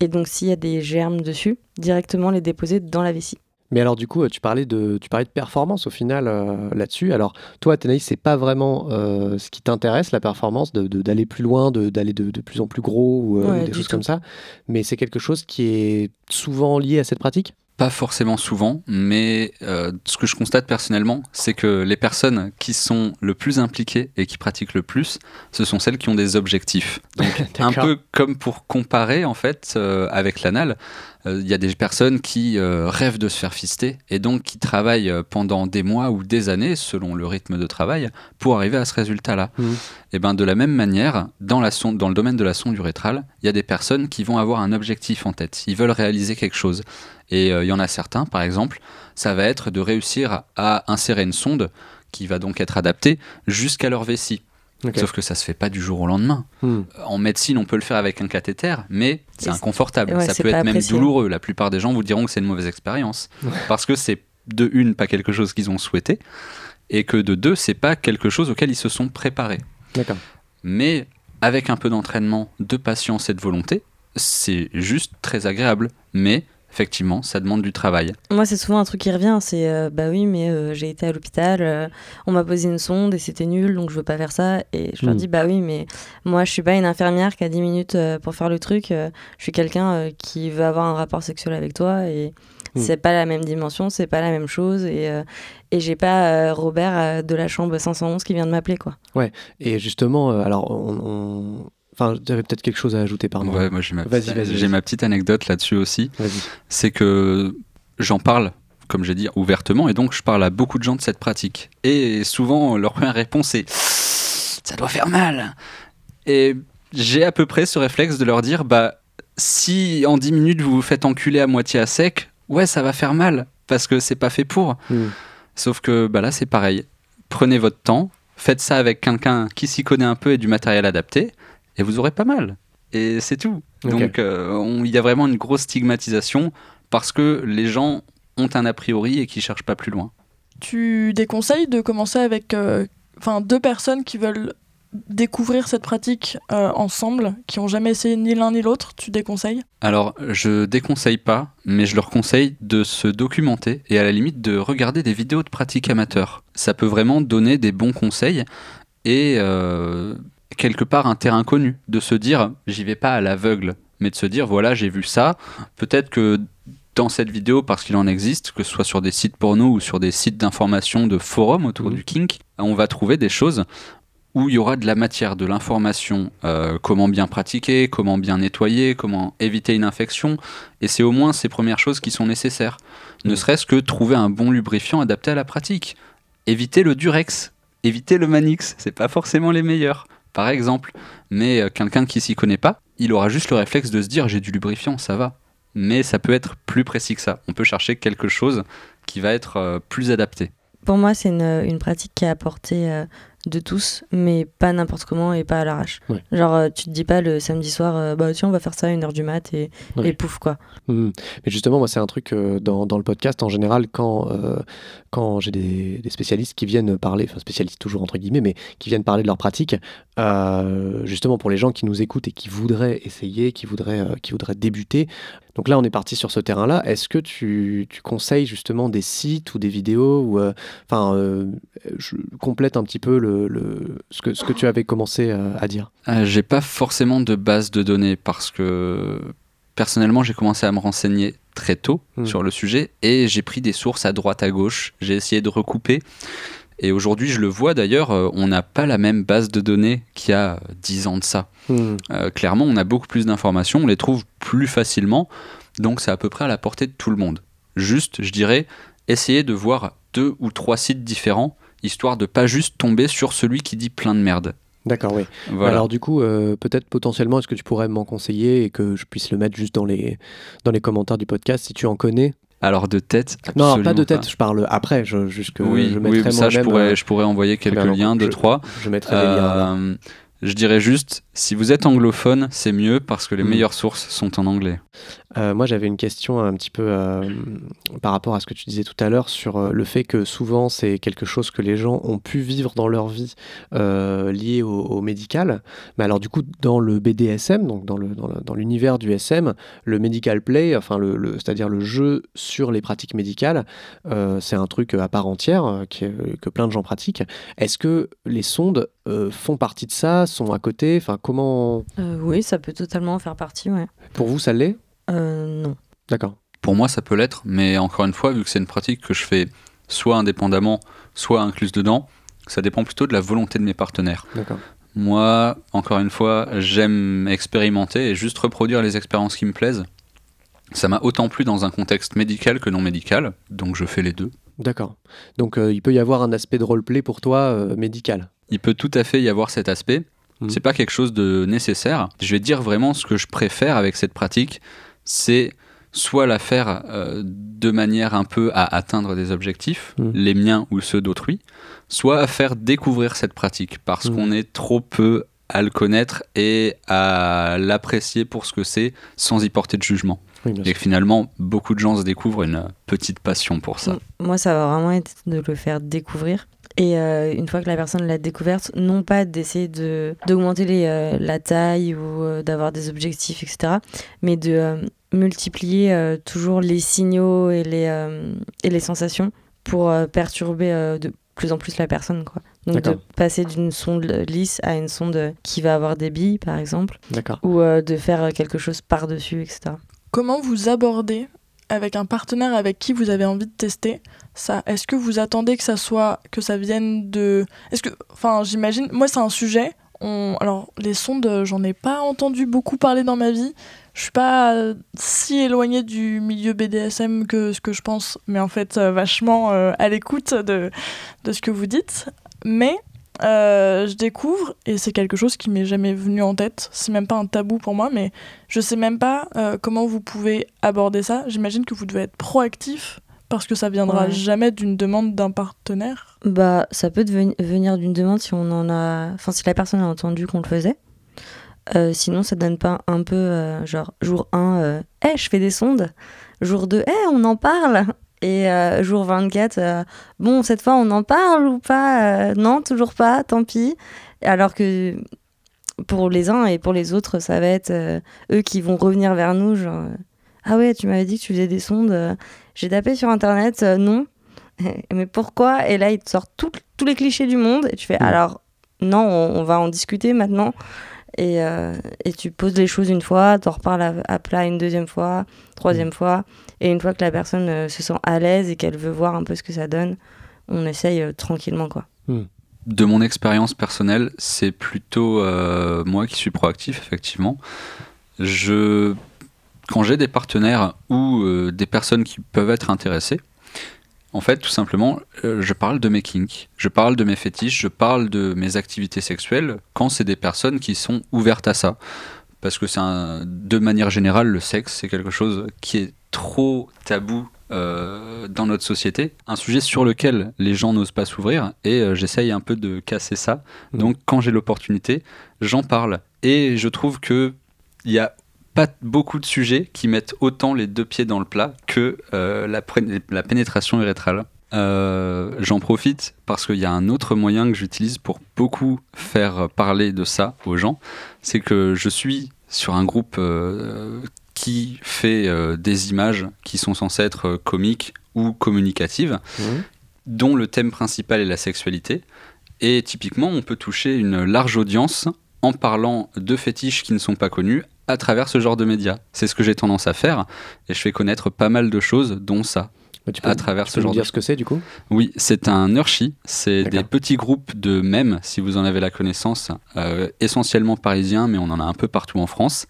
Et donc, s'il y a des germes dessus, directement les déposer dans la vessie. Mais alors du coup, euh, tu parlais de, tu parlais de performance au final euh, là-dessus. Alors toi, Athénaïs, c'est pas vraiment euh, ce qui t'intéresse, la performance, de- de- d'aller plus loin, d'aller de, de plus en plus gros ou euh, Ouais, des choses tout. comme ça. Mais c'est quelque chose qui est souvent lié à cette pratique? Pas forcément souvent, mais euh, ce que je constate personnellement, c'est que les personnes qui sont le plus impliquées et qui pratiquent le plus, ce sont celles qui ont des objectifs. Donc *laughs* un peu comme pour comparer en fait euh, avec l'anal, il y a des personnes qui euh, rêvent de se faire fister et donc qui travaillent euh, pendant des mois ou des années selon le rythme de travail pour arriver à ce résultat-là. Mhm. Et ben de la même manière, dans, la sonde, dans le domaine de la sonde urétrale, il y a des personnes qui vont avoir un objectif en tête. Ils veulent réaliser quelque chose. Et euh, il y en a certains, par exemple, ça va être de réussir à insérer une sonde qui va donc être adaptée jusqu'à leur vessie. Sauf que ça se fait pas du jour au lendemain. Hmm. En médecine, on peut le faire avec un cathéter, mais c'est inconfortable. ouais, ça peut être même douloureux. La plupart des gens vous diront que c'est une mauvaise expérience. Parce que c'est de une, pas quelque chose qu'ils ont souhaité, et que de deux, c'est pas quelque chose auquel ils se sont préparés. D'accord. Mais avec un peu d'entraînement, de patience et de volonté, c'est juste très agréable. Mais effectivement, ça demande du travail. Moi, c'est souvent un truc qui revient, c'est euh, bah oui, mais euh, j'ai été à l'hôpital, euh, on m'a posé une sonde et c'était nul, donc je veux pas faire ça. Et je leur Mm. dis bah oui, mais moi, je suis pas une infirmière qui a 10 minutes euh, pour faire le truc. euh, je suis quelqu'un euh, qui veut avoir un rapport sexuel avec toi et Mm. c'est pas la même dimension, c'est pas la même chose. Et, euh, et j'ai pas euh, Robert euh, de la chambre 511 qui vient de m'appeler, quoi. Et justement, euh, alors, on, on- enfin, tu avais peut-être quelque chose à ajouter, pardon. Ouais, moi j'ai ma, Vas-y, petite- vas-y, j'ai vas-y. ma petite anecdote là-dessus aussi. C'est que j'en parle, comme j'ai dit, ouvertement, et donc je parle à beaucoup de gens de cette pratique. Et souvent, leur première réponse est Ça doit faire mal Et j'ai à peu près ce réflexe de leur dire Bah, si en 10 minutes vous vous faites enculer à moitié à sec, ouais, ça va faire mal, parce que c'est pas fait pour. Hmm. Sauf que bah là, c'est pareil. Prenez votre temps, faites ça avec quelqu'un qui s'y connaît un peu et du matériel adapté, et vous aurez pas mal. Et c'est tout. Donc, euh, il y a vraiment une grosse stigmatisation parce que les gens ont un a priori et qui cherchent pas plus loin. Tu déconseilles de commencer avec euh, enfin, deux personnes qui veulent découvrir cette pratique euh, ensemble, qui ont jamais essayé ni l'un ni l'autre, tu déconseilles? Alors, je déconseille pas, mais je leur conseille de se documenter et à la limite de regarder des vidéos de pratique amateur. Ça peut vraiment donner des bons conseils et euh, quelque part un terrain connu, de se dire j'y vais pas à l'aveugle, mais de se dire voilà j'ai vu ça, peut-être que dans cette vidéo, parce qu'il en existe, que ce soit sur des sites porno ou sur des sites d'information de forums autour Mhm. du kink, on va trouver des choses où il y aura de la matière, de l'information, euh, comment bien pratiquer, comment bien nettoyer, comment éviter une infection. Et c'est au moins ces premières choses qui sont nécessaires. Ne Mhm. serait-ce que trouver un bon lubrifiant adapté à la pratique. Éviter le Durex, éviter le Manix, c'est pas forcément les meilleurs, par exemple. Mais euh, quelqu'un qui s'y connaît pas, il aura juste le réflexe de se dire j'ai du lubrifiant, ça va. Mais ça peut être plus précis que ça. On peut chercher quelque chose qui va être euh, plus adapté. Pour moi, c'est une, pratique qui est à portée euh, de tous, mais pas n'importe comment et pas à l'arrache. Ouais. Genre, euh, tu te dis pas le samedi soir, euh, bah tiens, on va faire ça à une heure du mat et, Ouais. et pouf, quoi. Hmm. Mais justement, moi, c'est un truc euh, dans, dans le podcast en général, quand, euh, quand j'ai des, des spécialistes qui viennent parler, enfin spécialistes toujours entre guillemets, mais qui viennent parler de leur pratique, justement pour les gens qui nous écoutent et qui voudraient essayer, qui voudraient, qui voudraient débuter. Donc là, on est parti sur ce terrain-là. Est-ce que tu, tu conseilles justement des sites ou des vidéos ou, euh, enfin, euh, je complète un petit peu le, le- ce, que, ce que tu avais commencé euh, à dire? J'ai pas forcément de base de données parce que personnellement j'ai commencé à me renseigner très tôt Hmm. sur le sujet et j'ai pris des sources à droite à gauche. J'ai essayé de recouper et aujourd'hui je le vois d'ailleurs, euh, on n'a pas la même base de données qu'il y a 10 ans de ça. Hmm. Euh, clairement, on a beaucoup plus d'informations, on les trouve plus facilement, donc c'est à peu près à la portée de tout le monde. Juste, je dirais, essayez de voir deux ou trois sites différents, histoire de pas juste tomber sur celui qui dit plein de merde. D'accord, oui. Voilà. Alors du coup, euh, peut-être potentiellement, est-ce que tu pourrais m'en conseiller et que je puisse le mettre juste dans les, dans les commentaires du podcast? Si tu en connais Alors de tête, Non, pas de tête, je parle après, je, juste que oui, je oui, mettrai mais ça je pourrais, euh, je pourrais envoyer quelques liens, deux, trois. je mettrai liens. là. Euh, je dirais juste, si vous êtes anglophone, c'est mieux parce que les Mm. meilleures sources sont en anglais. Euh, moi, j'avais une question un petit peu euh, par rapport à ce que tu disais tout à l'heure sur euh, le fait que souvent c'est quelque chose que les gens ont pu vivre dans leur vie lié au, au médical. Mais alors du coup, dans le BDSM, donc dans l'univers du SM, le medical play, enfin le, le- c'est-à-dire le jeu sur les pratiques médicales, c'est un truc à part entière qui que plein de gens pratiquent. Est-ce que les sondes font partie de ça, sont à côté? Enfin, comment Euh, oui, ça peut totalement en faire partie, ouais. pour vous ça l'est? Euh, non. D'accord. pour moi ça peut l'être, mais encore une fois, vu que c'est une pratique que je fais soit indépendamment, soit incluse dedans, ça dépend plutôt de la volonté de mes partenaires. D'accord. Moi, encore une fois, j'aime expérimenter et juste reproduire les expériences qui me plaisent. Ça m'a autant plu dans un contexte médical que non médical, donc je fais les deux. D'accord. Donc euh, il peut y avoir un aspect de roleplay pour toi euh, médical? Il peut tout à fait y avoir cet aspect. Mhm. C'est pas quelque chose de nécessaire. Je vais dire vraiment ce que je préfère avec cette pratique, c'est soit la faire euh, de manière un peu à atteindre des objectifs, Mhm. les miens ou ceux d'autrui, soit à faire découvrir cette pratique parce Mhm. qu'on est trop peu à le connaître et à l'apprécier pour ce que c'est sans y porter de jugement. Oui, Et que finalement, beaucoup de gens se découvrent une petite passion pour ça. Moi, ça va vraiment être de le faire découvrir. Et euh, une fois que la personne l'a découverte, non pas d'essayer de d'augmenter les, euh, la taille ou euh, d'avoir des objectifs, etc., mais de euh, multiplier euh, toujours les signaux et les, euh, et les sensations pour euh, perturber euh, de plus en plus la personne. Quoi. Donc de passer d'une sonde lisse à une sonde qui va avoir des billes, par exemple, D'accord. ou euh, de faire quelque chose par-dessus, etc. Comment vous abordez avec un partenaire avec qui vous avez envie de tester ça Est-ce que vous attendez que ça soit que ça vienne de Est-ce que enfin j'imagine moi c'est un sujet on alors les sondes j'en ai pas entendu beaucoup parler dans ma vie. Je suis pas euh, si éloignée du milieu BDSM que ce que je pense mais en fait euh, vachement euh, à l'écoute de de ce que vous dites mais euh, je découvre, et c'est quelque chose qui m'est jamais venu en tête, c'est même pas un tabou pour moi, mais je sais même pas euh, comment vous pouvez aborder ça. J'imagine que vous devez être proactif parce que ça viendra Ouais. jamais d'une demande d'un partenaire. Bah, ça peut venir d'une demande si on en a, enfin si la personne a entendu qu'on le faisait. Euh, sinon, ça donne pas un peu genre jour 1, eh je fais des sondes. Jour 2, eh on en parle. Et euh, jour 24, euh, bon cette fois on en parle ou pas? Euh, Non, toujours pas, tant pis. Alors que pour les uns et pour les autres, ça va être eux qui vont revenir vers nous, genre ah ouais tu m'avais dit que tu faisais des sondes. J'ai tapé sur internet, non. *laughs* Mais pourquoi? Et là, ils te sortent tout- tous les clichés du monde. Et tu fais, Mm. alors, non, on, on va en discuter maintenant. Et, euh, et tu poses les choses une fois, t'en reparles à, à plat une deuxième fois, troisième fois. Et une fois que la personne euh, se sent à l'aise et qu'elle veut voir un peu ce que ça donne, on essaye euh, tranquillement, quoi. De mon expérience personnelle, c'est plutôt euh, moi qui suis proactif, effectivement. Je, quand j'ai des partenaires ou euh, des personnes qui peuvent être intéressées, en fait, tout simplement, euh, je parle de mes kinks, je parle de mes fétiches, je parle de mes activités sexuelles quand c'est des personnes qui sont ouvertes à ça. Parce que c'est un- de manière générale, le sexe, c'est quelque chose qui est trop tabou euh, dans notre société, un sujet sur lequel les gens n'osent pas s'ouvrir, et euh, j'essaye un peu de casser ça. Mhm. Donc quand j'ai l'opportunité, j'en parle. Et je trouve que il y a pas beaucoup de sujets qui mettent autant les deux pieds dans le plat que euh, la, la pénétration urétrale. Euh, J'en profite parce qu'il y a un autre moyen que j'utilise pour beaucoup faire parler de ça aux gens. C'est que je suis sur un groupe euh, qui fait des images qui sont censées être comiques ou communicatives, Mhm. dont le thème principal est la sexualité. Et typiquement, on peut toucher une large audience en parlant de fétiches qui ne sont pas connus à travers ce genre de médias. C'est ce que j'ai tendance à faire et je fais connaître pas mal de choses, dont ça. Bah, tu peux, À travers tu ce peux genre de dire ce que c'est du coup? Oui, c'est un Nurshi. C'est des petits groupes de mèmes, si vous en avez la connaissance, euh, essentiellement parisiens, mais on en a un peu partout en France.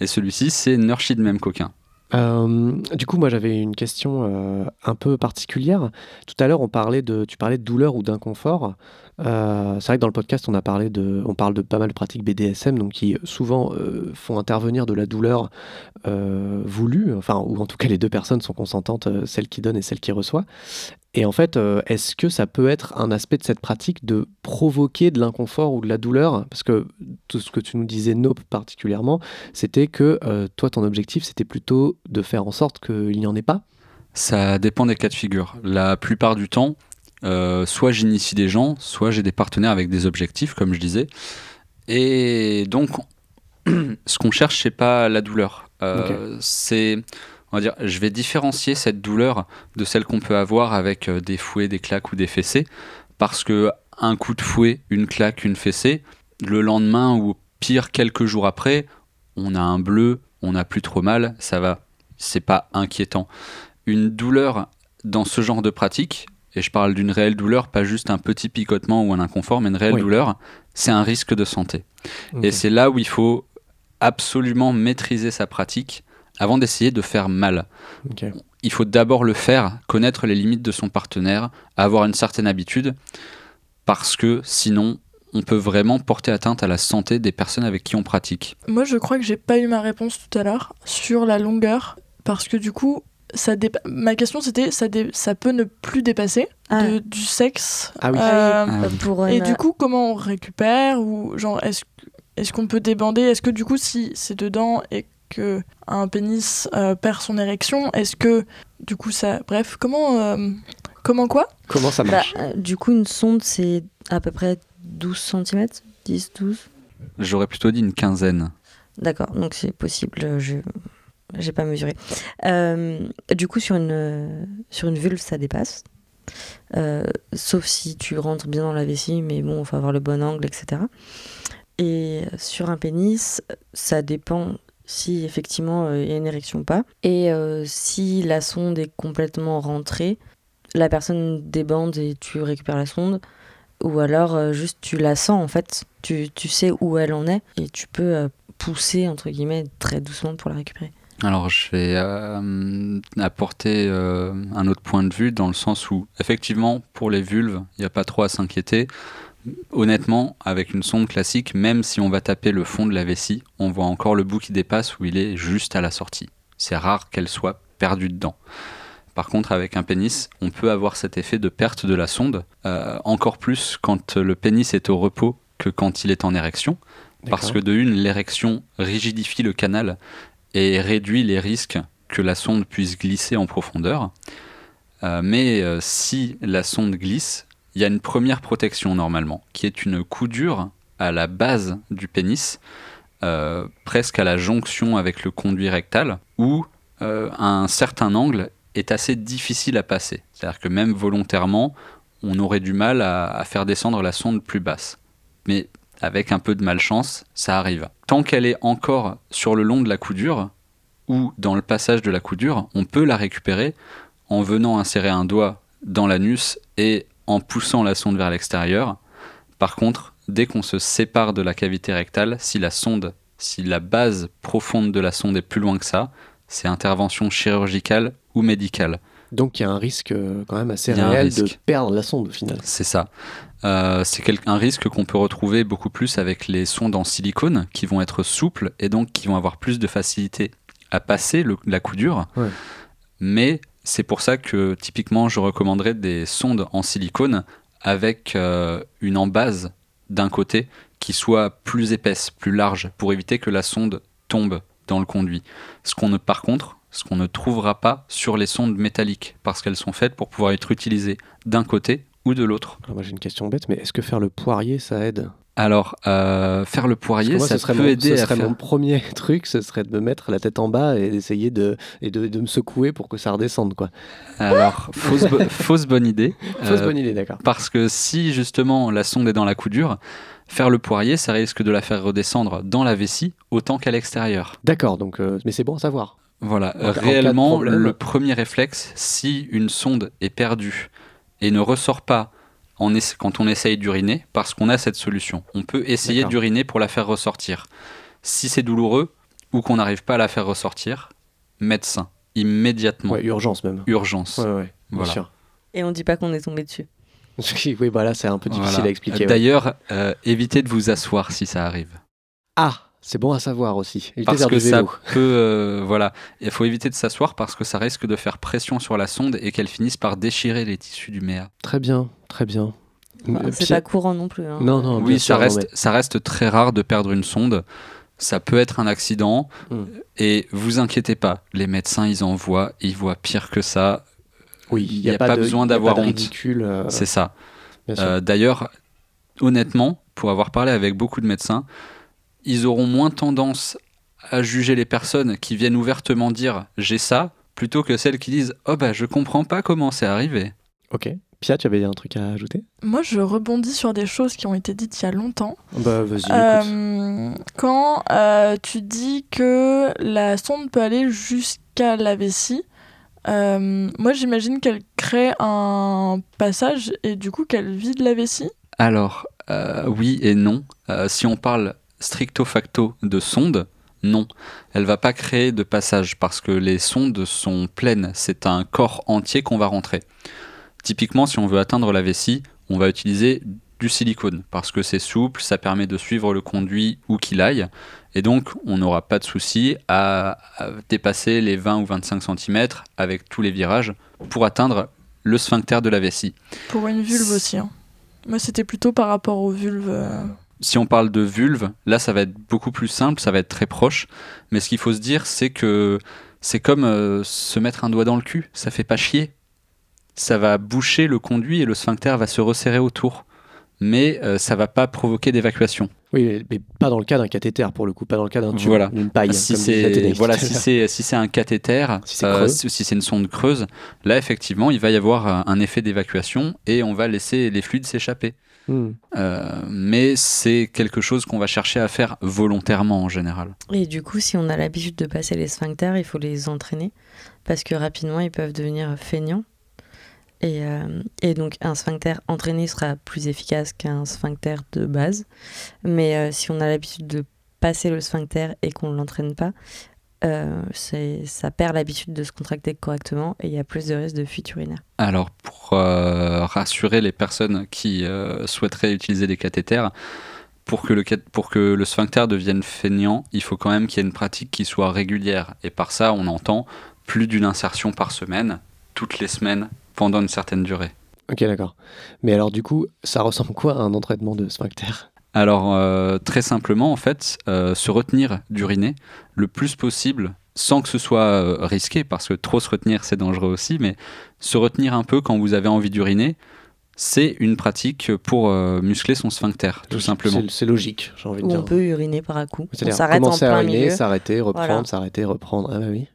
Et celui-ci, c'est Nurshi de même coquin. Euh, du coup, moi j'avais une question euh, un peu particulière. Tout à l'heure, on parlait de, tu parlais de douleur ou d'inconfort. Euh, c'est vrai que dans le podcast, on a parlé de, on parle de pas mal de pratiques BDSM, donc qui souvent euh, font intervenir de la douleur euh, voulue, enfin, ou en tout cas les deux personnes sont consentantes, euh, celle qui donne et celle qui reçoit. Et en fait, euh, est-ce que ça peut être un aspect de cette pratique de provoquer de l'inconfort ou de la douleur? Parce que tout ce que tu nous disais, Nope particulièrement, c'était que euh, toi, ton objectif, c'était plutôt de faire en sorte qu'il n'y en ait pas? Ça dépend des cas de figure. La plupart du temps, euh, soit j'initie des gens, soit j'ai des partenaires avec des objectifs, comme je disais. Et donc, *clears throat* ce qu'on cherche, c'est pas la douleur. Euh, C'est, on va dire, je vais différencier cette douleur de celle qu'on peut avoir avec euh, des fouets, des claques ou des fessées, parce que un coup de fouet, une claque, une fessée, le lendemain ou pire quelques jours après, on a un bleu, on n'a plus trop mal, ça va. c'est pas inquiétant. Une douleur dans ce genre de pratique, et je parle d'une réelle douleur, pas juste un petit picotement ou un inconfort, mais une réelle Oui. douleur, c'est un risque de santé. Et c'est là où il faut absolument maîtriser sa pratique avant d'essayer de faire mal. Il faut d'abord le faire, connaître les limites de son partenaire, avoir une certaine habitude, parce que sinon, on peut vraiment porter atteinte à la santé des personnes avec qui on pratique. Moi, je crois que j'ai pas eu ma réponse tout à l'heure sur la longueur, parce que du coup, ça dépa- ma question c'était ça, dé- ça peut ne plus dépasser Ah. de- du sexe. Ah oui. Euh, Ah oui. Pour Et une- du coup, comment on récupère ou genre est-ce est-ce qu'on peut débander? Est-ce que du coup, si c'est dedans et que un pénis euh, perd son érection, est-ce que du coup ça, bref, comment euh, comment quoi? Comment ça Bah, marche euh, du coup, une sonde, c'est à peu près 12 cm 10, 12 J'aurais plutôt dit une quinzaine. D'accord, donc c'est possible, euh, je j'ai pas mesuré. Euh, du coup, sur une, sur une vulve, ça dépasse. Euh, sauf si tu rentres bien dans la vessie, mais bon, il faut avoir le bon angle, etc. Et sur un pénis, ça dépend si effectivement euh, il y a une érection ou pas. Et si la sonde est complètement rentrée, la personne débande et tu récupères la sonde. Ou alors juste tu la sens en fait, tu, tu sais où elle en est et tu peux pousser entre guillemets très doucement pour la récupérer. Alors, je vais euh, apporter euh, un autre point de vue dans le sens où, effectivement, pour les vulves, il n'y a pas trop à s'inquiéter. Honnêtement, avec une sonde classique, même si on va taper le fond de la vessie, on voit encore le bout qui dépasse où il est juste à la sortie. C'est rare qu'elle soit perdue dedans. Par contre, avec un pénis, on peut avoir cet effet de perte de la sonde, euh, encore plus quand le pénis est au repos que quand il est en érection. Parce que de une, l'érection rigidifie le canal et réduit les risques que la sonde puisse glisser en profondeur. Euh, mais euh, si la sonde glisse, il y a une première protection normalement, qui est une coudure à la base du pénis, euh, presque à la jonction avec le conduit rectal, où un certain angle est assez difficile à passer. C'est-à-dire que même volontairement, on aurait du mal à, à faire descendre la sonde plus basse. Mais avec un peu de malchance, ça arrive. Tant qu'elle est encore sur le long de la coudure, ou dans le passage de la coudure, on peut la récupérer en venant insérer un doigt dans l'anus et en poussant la sonde vers l'extérieur. Par contre, dès qu'on se sépare de la cavité rectale, si la sonde, si la base profonde de la sonde est plus loin que ça, c'est intervention chirurgicale ou médicale. Donc il y a un risque euh, quand même assez réel de perdre la sonde au final. C'est ça. Euh, c'est un risque qu'on peut retrouver beaucoup plus avec les sondes en silicone qui vont être souples et donc qui vont avoir plus de facilité à passer le- la coudure. Ouais. Mais c'est pour ça que typiquement je recommanderais des sondes en silicone avec euh, une embase d'un côté qui soit plus épaisse, plus large, pour éviter que la sonde tombe dans le conduit. Ce qu'on ne, par contre, ce qu'on ne trouvera pas sur les sondes métalliques, parce qu'elles sont faites pour pouvoir être utilisées d'un côté ou de l'autre. Alors moi j'ai une question bête, mais est-ce que faire le poirier ça aide? Alors, euh, faire le poirier, moi, ça serait, peut mon, aider ce à serait faire... mon premier *laughs* truc, ce serait de me mettre la tête en bas et d'essayer de, et de, de me secouer pour que ça redescende. Quoi. Alors, fausse, bo- *laughs* fausse bonne idée. Fausse Euh, bonne idée, d'accord. Parce que si justement la sonde est dans la coudure, faire le poirier, ça risque de la faire redescendre dans la vessie autant qu'à l'extérieur. D'accord, donc, euh, mais c'est bon à savoir. Voilà, réellement, le premier réflexe, si une sonde est perdue et ne ressort pas en quand on essaye d'uriner, parce qu'on a cette solution, on peut essayer d'uriner pour la faire ressortir. Si c'est douloureux ou qu'on n'arrive pas à la faire ressortir, médecin, immédiatement, Ouais, urgence même. urgence. Ouais, ouais, bien Voilà. sûr. Et on dit pas qu'on est tombé dessus. *laughs* oui, voilà, c'est un peu difficile Voilà. à expliquer. ouais. D'ailleurs, euh, évitez de vous asseoir si ça arrive. Ah, c'est bon à savoir aussi. Parce que ça peut, euh, voilà, il faut éviter de s'asseoir parce que ça risque de faire pression sur la sonde et qu'elle finisse par déchirer les tissus du méa. Très bien, très bien. Enfin, Euh, c'est pas courant non plus. hein. Non, non, bien oui, sûr, ça non, reste, mais- ça reste très rare de perdre une sonde. Ça peut être un accident Mm. et vous inquiétez pas, les médecins ils en voient, ils voient pire que ça. Oui, il y a pas de- besoin d'avoir honte. euh, C'est ça. Euh, D'ailleurs, honnêtement, pour avoir parlé avec beaucoup de médecins, ils auront moins tendance à juger les personnes qui viennent ouvertement dire j'ai ça, plutôt que celles qui disent oh bah je comprends pas comment c'est arrivé. Ok, Pia, tu avais un truc à ajouter? Moi, je rebondis sur des choses qui ont été dites il y a longtemps. Bah vas-y. Euh, quand euh, tu dis que la sonde peut aller jusqu'à la vessie, euh, moi j'imagine qu'elle crée un passage et du coup qu'elle vide la vessie. Alors, euh, oui et non. Euh, si on parle stricto facto de sonde, non. Elle va pas créer de passage parce que les sondes sont pleines. C'est un corps entier qu'on va rentrer. Typiquement, si on veut atteindre la vessie, on va utiliser du silicone parce que c'est souple, ça permet de suivre le conduit où qu'il aille. Et donc, on n'aura pas de souci à, à dépasser les 20 ou 25 cm avec tous les virages pour atteindre le sphincter de la vessie. Pour une vulve aussi. hein. Moi c'était plutôt par rapport aux vulves. euh, si on parle de vulve, là ça va être beaucoup plus simple, ça va être très proche. Mais ce qu'il faut se dire, c'est que c'est comme euh, se mettre un doigt dans le cul, ça fait pas chier. Ça va boucher le conduit et le sphincter va se resserrer autour. Mais euh, ça va pas provoquer d'évacuation. Oui, mais pas dans le cas d'un cathéter pour le coup, pas dans le cas d'un tube, Voilà. d'une paille. si c'est voilà, *laughs* si c'est si c'est un cathéter, Si c'est euh, si une sonde creuse, là effectivement il va y avoir un- un effet d'évacuation et on va laisser les fluides s'échapper. Hmm. Euh, mais c'est quelque chose qu'on va chercher à faire volontairement en général. Et du coup, si on a l'habitude de passer les sphincters, il faut les entraîner parce que rapidement, ils peuvent devenir feignants. Et, euh, et donc, un sphincter entraîné sera plus efficace qu'un sphincter de base. Mais euh, si on a l'habitude de passer le sphincter et qu'on ne l'entraîne pas, euh, c'est- ça perd l'habitude de se contracter correctement et il y a plus de risques de fuite urinaire. Alors, pour euh, rassurer les personnes qui euh, souhaiteraient utiliser des cathéters, pour que, le, pour que le sphincter devienne feignant, il faut quand même qu'il y ait une pratique qui soit régulière. Et par ça, on entend plus d'une insertion par semaine, toutes les semaines, pendant une certaine durée. Ok, d'accord. Mais alors du coup, ça ressemble quoi à un entraînement de sphincter? Alors, euh, très simplement, en fait, euh, se retenir d'uriner le plus possible, sans que ce soit euh, risqué, parce que trop se retenir, c'est dangereux aussi, mais se retenir un peu quand vous avez envie d'uriner, c'est une pratique pour euh, muscler son sphincter, tout simplement. C'est- logique, j'ai envie de Où dire. on peut uriner par à coup. On C'est-à-dire s'arrête en commencer à plein uriner, milieu. s'arrêter, reprendre, Voilà. s'arrêter, reprendre. Ah bah oui.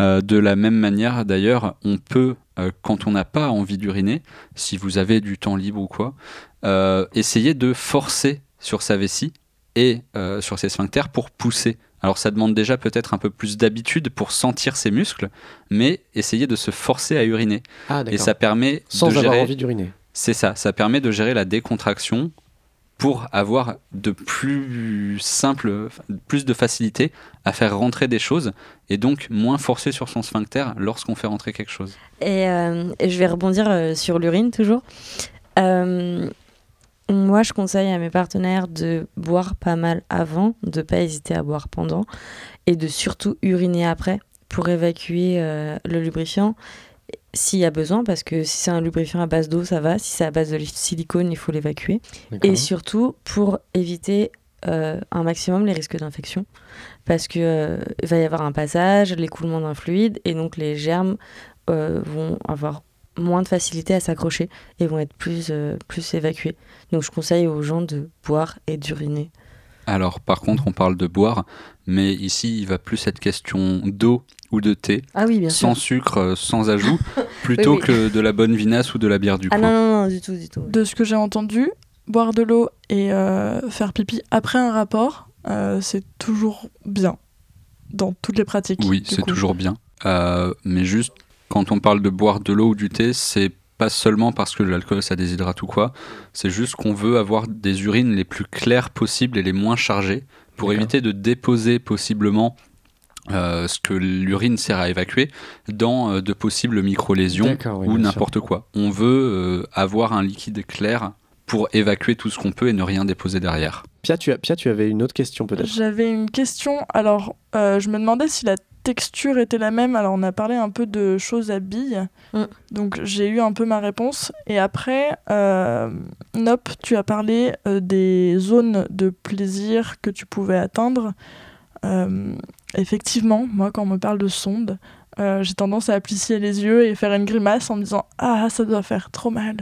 Euh, de la même manière, d'ailleurs, on peut, euh, quand on n'a pas envie d'uriner, si vous avez du temps libre ou quoi, euh, essayer de forcer sur sa vessie et sur ses sphincters pour pousser. Alors ça demande déjà peut-être un peu plus d'habitude pour sentir ses muscles, mais essayer de se forcer à uriner. Ah Et ça permet Sans de avoir gérer... envie d'uriner. C'est ça, ça permet de gérer la décontraction pour avoir de plus simple, plus de facilité à faire rentrer des choses et donc moins forcer sur son sphincter lorsqu'on fait rentrer quelque chose. Et, euh, je vais rebondir euh, sur l'urine toujours. Euh, moi, je conseille à mes partenaires de boire pas mal avant, de pas hésiter à boire pendant, et de surtout uriner après pour évacuer le lubrifiant s'il y a besoin, parce que si c'est un lubrifiant à base d'eau, ça va. Si c'est à base de silicone, il faut l'évacuer. Et surtout pour éviter euh, un maximum les risques d'infection. Parce qu'il va y avoir un passage, l'écoulement d'un fluide, et donc les germes euh, vont avoir moins de facilité à s'accrocher et vont être plus, euh, plus évacués. Donc je conseille aux gens de boire et d'uriner. Alors par contre, on parle de boire, mais ici il va plus être question d'eau ou de thé, Ah oui, bien sans sûr. sucre, euh, sans ajout, plutôt *laughs* Oui, oui. que de la bonne vinasse ou de la bière du Ah coin. non, non, non, du tout, du tout. De ce que j'ai entendu, boire de l'eau et euh, faire pipi après un rapport, euh, c'est toujours bien dans toutes les pratiques. Oui, c'est coup. toujours bien. Euh, mais juste, quand on parle de boire de l'eau ou du thé, c'est pas seulement parce que l'alcool ça déshydrate ou quoi, c'est juste qu'on veut avoir des urines les plus claires possibles et les moins chargées pour éviter de déposer possiblement euh, ce que l'urine sert à évacuer dans euh, de possibles micro-lésions oui, ou n'importe quoi. On veut euh, avoir un liquide clair pour évacuer tout ce qu'on peut et ne rien déposer derrière. Pia, tu, as, Pia, tu avais une autre question peut-être? J'avais une question. Alors, euh, je me demandais si la texture était la même. Alors, on a parlé un peu de choses à billes. Mm. Donc, j'ai eu un peu ma réponse. Et après, euh, Nop, tu as parlé euh, des zones de plaisir que tu pouvais atteindre. Euh, effectivement, moi, quand on me parle de sonde, euh, j'ai tendance à plissir les yeux et faire une grimace en me disant Ah, ça doit faire trop mal.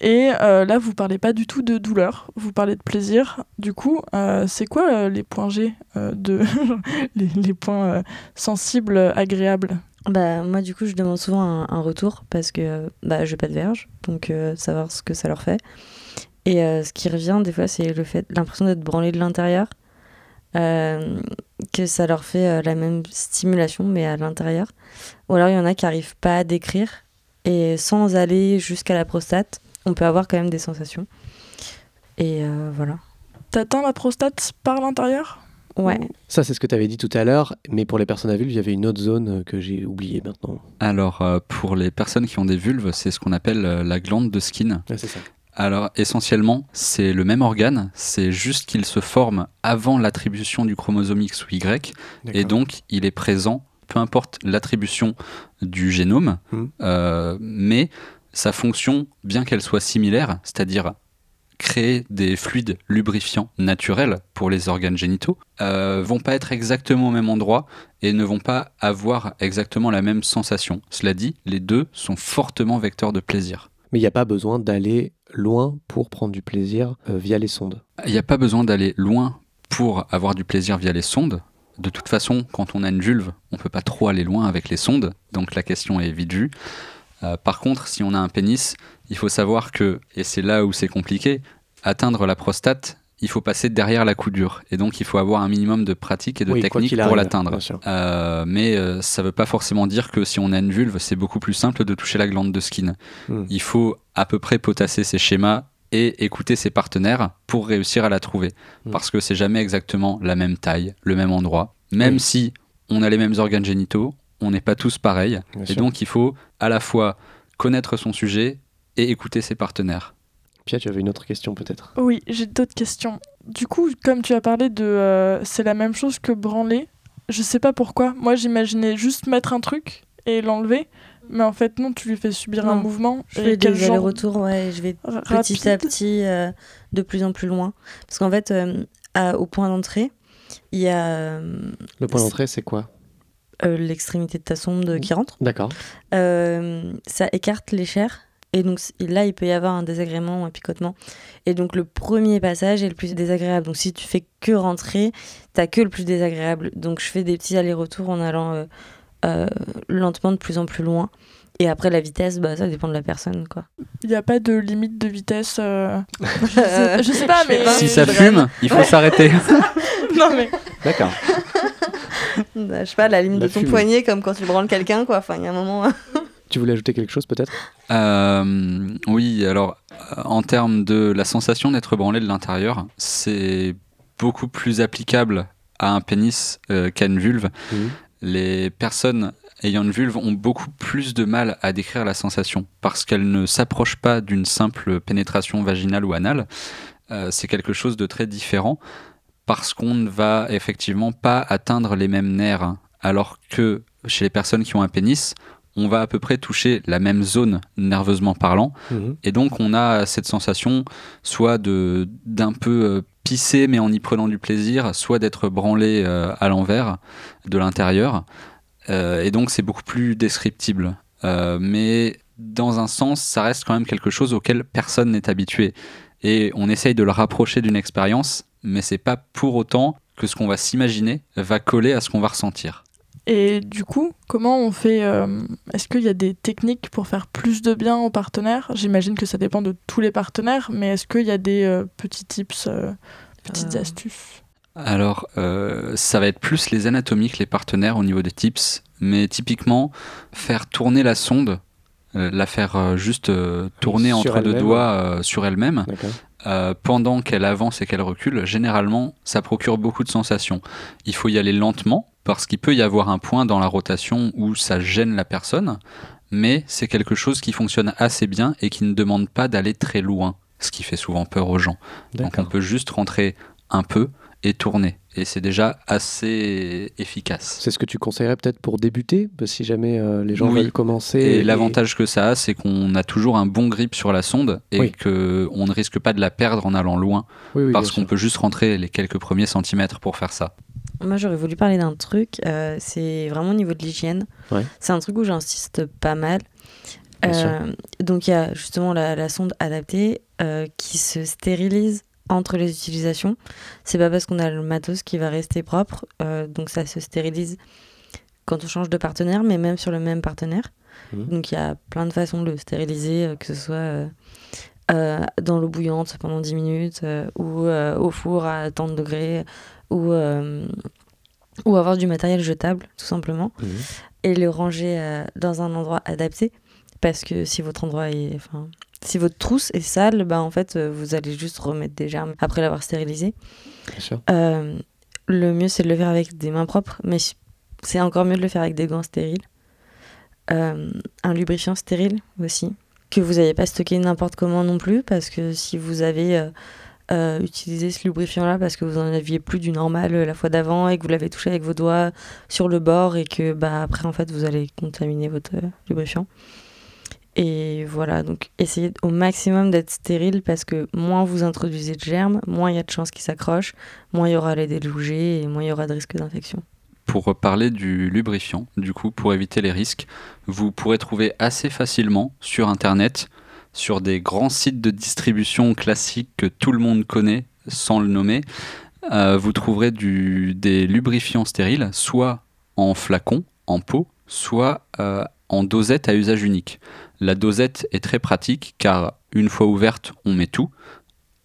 Et euh, là, vous parlez pas du tout de douleur, vous parlez de plaisir. Du coup, c'est quoi les points G *laughs* les, points sensibles, agréables? Bah, moi, du coup, je demande souvent un, un retour parce que bah, je n'ai pas de verge, donc savoir ce que ça leur fait. Et ce qui revient, des fois, c'est le fait, l'impression d'être branlé de l'intérieur, euh, que ça leur fait euh, la même stimulation, mais à l'intérieur. Ou alors, il y en a qui n'arrivent pas à décrire, et sans aller jusqu'à la prostate, on peut avoir quand même des sensations. Et euh, voilà. T'atteins la prostate par l'intérieur? Ouais. Ça, c'est ce que tu avais dit tout à l'heure, mais pour les personnes à vulve, il y avait une autre zone euh, que j'ai oubliée maintenant. Alors, euh, pour les personnes qui ont des vulves, c'est ce qu'on appelle euh, la glande de Skin. C'est ça. Alors, essentiellement, c'est le même organe, c'est juste qu'il se forme avant l'attribution du chromosome X ou Y, et donc il est présent, peu importe l'attribution du génome, Hmm. euh, mais sa fonction, bien qu'elle soit similaire, c'est-à-dire créer des fluides lubrifiants naturels pour les organes génitaux, euh, vont pas être exactement au même endroit et ne vont pas avoir exactement la même sensation. Cela dit, les deux sont fortement vecteurs de plaisir. Mais il n'y a pas besoin d'aller loin pour prendre du plaisir euh, via les sondes. Il n'y a pas besoin d'aller loin pour avoir du plaisir via les sondes. De toute façon, quand on a une vulve, on peut pas trop aller loin avec les sondes, donc la question est vite vue. Euh, par contre, si on a un pénis, il faut savoir que, et c'est là où c'est compliqué, atteindre la prostate, il faut passer derrière la coudure. Et donc, il faut avoir un minimum de pratique et de Oui, technique pour l'atteindre. Euh, mais euh, ça veut pas forcément dire que si on a une vulve, c'est beaucoup plus simple de toucher la glande de skin. Hmm. Il faut à peu près potasser ses schémas et écouter ses partenaires pour réussir à la trouver. Hmm. Parce que c'est jamais exactement la même taille, le même endroit. Même Oui. si on a les mêmes organes génitaux, on n'est pas tous pareils. Bien et sûr. donc il faut à la fois connaître son sujet et écouter ses partenaires. Pia, tu avais une autre question peut-être? Oui, j'ai d'autres questions. Du coup, comme tu as parlé de euh, c'est la même chose que branler, je sais pas pourquoi. Moi, j'imaginais juste mettre un truc et l'enlever, mais en fait, non, tu lui fais subir un mouvement. Je et fais des genre allers-retours, ouais, et je vais petit à petit euh, de plus en plus loin. Parce qu'en fait, euh, à- au point d'entrée, il y a euh, Le point d'entrée, c'est quoi? Euh, l'extrémité de ta sonde qui rentre. D'accord. Euh, ça écarte les chairs. Et donc là, il peut y avoir un désagrément, un picotement. Et donc le premier passage est le plus désagréable. Donc si tu fais que rentrer, t'as que le plus désagréable. Donc je fais des petits allers-retours en allant euh, euh, lentement de plus en plus loin. Et après la vitesse, bah, ça dépend de la personne. quoi. Il n'y a pas de limite de vitesse. euh, *laughs* je, sais, je sais pas, mais. si ça fume, il faut s'arrêter. *laughs* non, mais. D'accord. Bah, je sais pas, la limite La de ton fumée. poignet, comme quand tu branles quelqu'un, quoi. Enfin, il y a un moment. Tu voulais ajouter quelque chose peut-être? Euh, oui, alors euh, en termes de la sensation d'être branlé de l'intérieur, c'est beaucoup plus applicable à un pénis euh, qu'à une vulve. Les personnes ayant une vulve ont beaucoup plus de mal à décrire la sensation parce qu'elle ne s'approche pas d'une simple pénétration vaginale ou anale. Euh, c'est quelque chose de très différent parce qu'on ne va effectivement pas atteindre les mêmes nerfs. hein. Alors que chez les personnes qui ont un pénis, on va à peu près toucher la même zone nerveusement parlant. Mhm. Et donc on a cette sensation soit de d'un peu euh, pisser mais en y prenant du plaisir, soit d'être branlé euh, à l'envers de l'intérieur. Euh, et donc c'est beaucoup plus descriptible. Mais dans un sens, ça reste quand même quelque chose auquel personne n'est habitué. Et on essaye de le rapprocher d'une expérience, mais c'est pas pour autant que ce qu'on va s'imaginer va coller à ce qu'on va ressentir. Et du coup, comment on fait euh, Est-ce qu'il y a des techniques pour faire plus de bien aux partenaires? J'imagine que ça dépend de tous les partenaires, mais est-ce qu'il y a des euh, petits tips, euh, petites Euh. astuces? Alors, euh, ça va être plus les anatomiques, les partenaires au niveau des tips, mais typiquement, faire tourner la sonde, euh, la faire juste euh, tourner Sur entre deux doigts euh, sur elle-même, euh, pendant qu'elle avance et qu'elle recule, généralement, ça procure beaucoup de sensations. Il faut y aller lentement, parce qu'il peut y avoir un point dans la rotation où ça gêne la personne, mais c'est quelque chose qui fonctionne assez bien et qui ne demande pas d'aller très loin, ce qui fait souvent peur aux gens. Donc on peut juste rentrer un peu et tourner. Et c'est déjà assez efficace. C'est ce que tu conseillerais peut-être pour débuter, que si jamais euh, les gens Oui. veulent commencer. Et l'avantage que ça a, c'est qu'on a toujours un bon grip sur la sonde et Oui. qu'on ne risque pas de la perdre en allant loin, Oui, parce qu'on peut juste rentrer les quelques premiers centimètres pour faire ça. Moi, j'aurais voulu parler d'un truc. euh, c'est vraiment au niveau de l'hygiène. Ouais. C'est un truc où j'insiste pas mal. Euh, donc, il y a justement la, la sonde adaptée euh, qui se stérilise entre les utilisations. C'est pas parce qu'on a le matos qui va rester propre. donc, ça se stérilise quand on change de partenaire, mais même sur le même partenaire. Mhm. Donc il y a plein de façons de le stériliser, que ce soit dans l'eau bouillante pendant 10 minutes ou au four à tant de degrés ou, euh, ou avoir du matériel jetable tout simplement Mhm. et le ranger euh, dans un endroit adapté parce que si votre endroit est enfin si votre trousse est sale bah en fait euh, vous allez juste remettre des germes après l'avoir stérilisé Bien sûr. le mieux, c'est de le faire avec des mains propres, mais c'est encore mieux de le faire avec des gants stériles. Euh, un lubrifiant stérile aussi, que vous n'avez pas stocké n'importe comment non plus, parce que si vous avez euh, euh, utilisé ce lubrifiant-là parce que vous en aviez plus du normal euh, la fois d'avant et que vous l'avez touché avec vos doigts sur le bord et que bah, après, en fait, vous allez contaminer votre euh, lubrifiant. Et voilà, donc essayez au maximum d'être stérile parce que moins vous introduisez de germes, moins il y a de chances qu'ils s'accrochent, moins il y aura les délougés et moins il y aura de risque d'infection. Pour parler du lubrifiant, du coup, pour éviter les risques, vous pourrez trouver assez facilement sur Internet, sur des grands sites de distribution classiques que tout le monde connaît, sans le nommer, euh, vous trouverez des lubrifiants stériles, soit en flacon, en pot, soit euh, en dosette à usage unique. La dosette est très pratique car une fois ouverte, on met tout,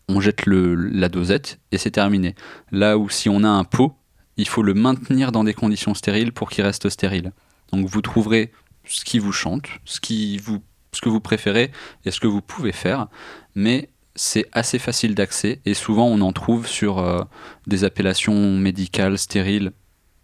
on jette la dosette et c'est terminé. Là où si on a un pot, il faut le maintenir dans des conditions stériles pour qu'il reste stérile. Donc vous trouverez ce qui vous chante, ce, qui vous, ce que vous préférez et ce que vous pouvez faire, mais c'est assez facile d'accès et souvent on en trouve sur euh, des appellations médicales, stériles.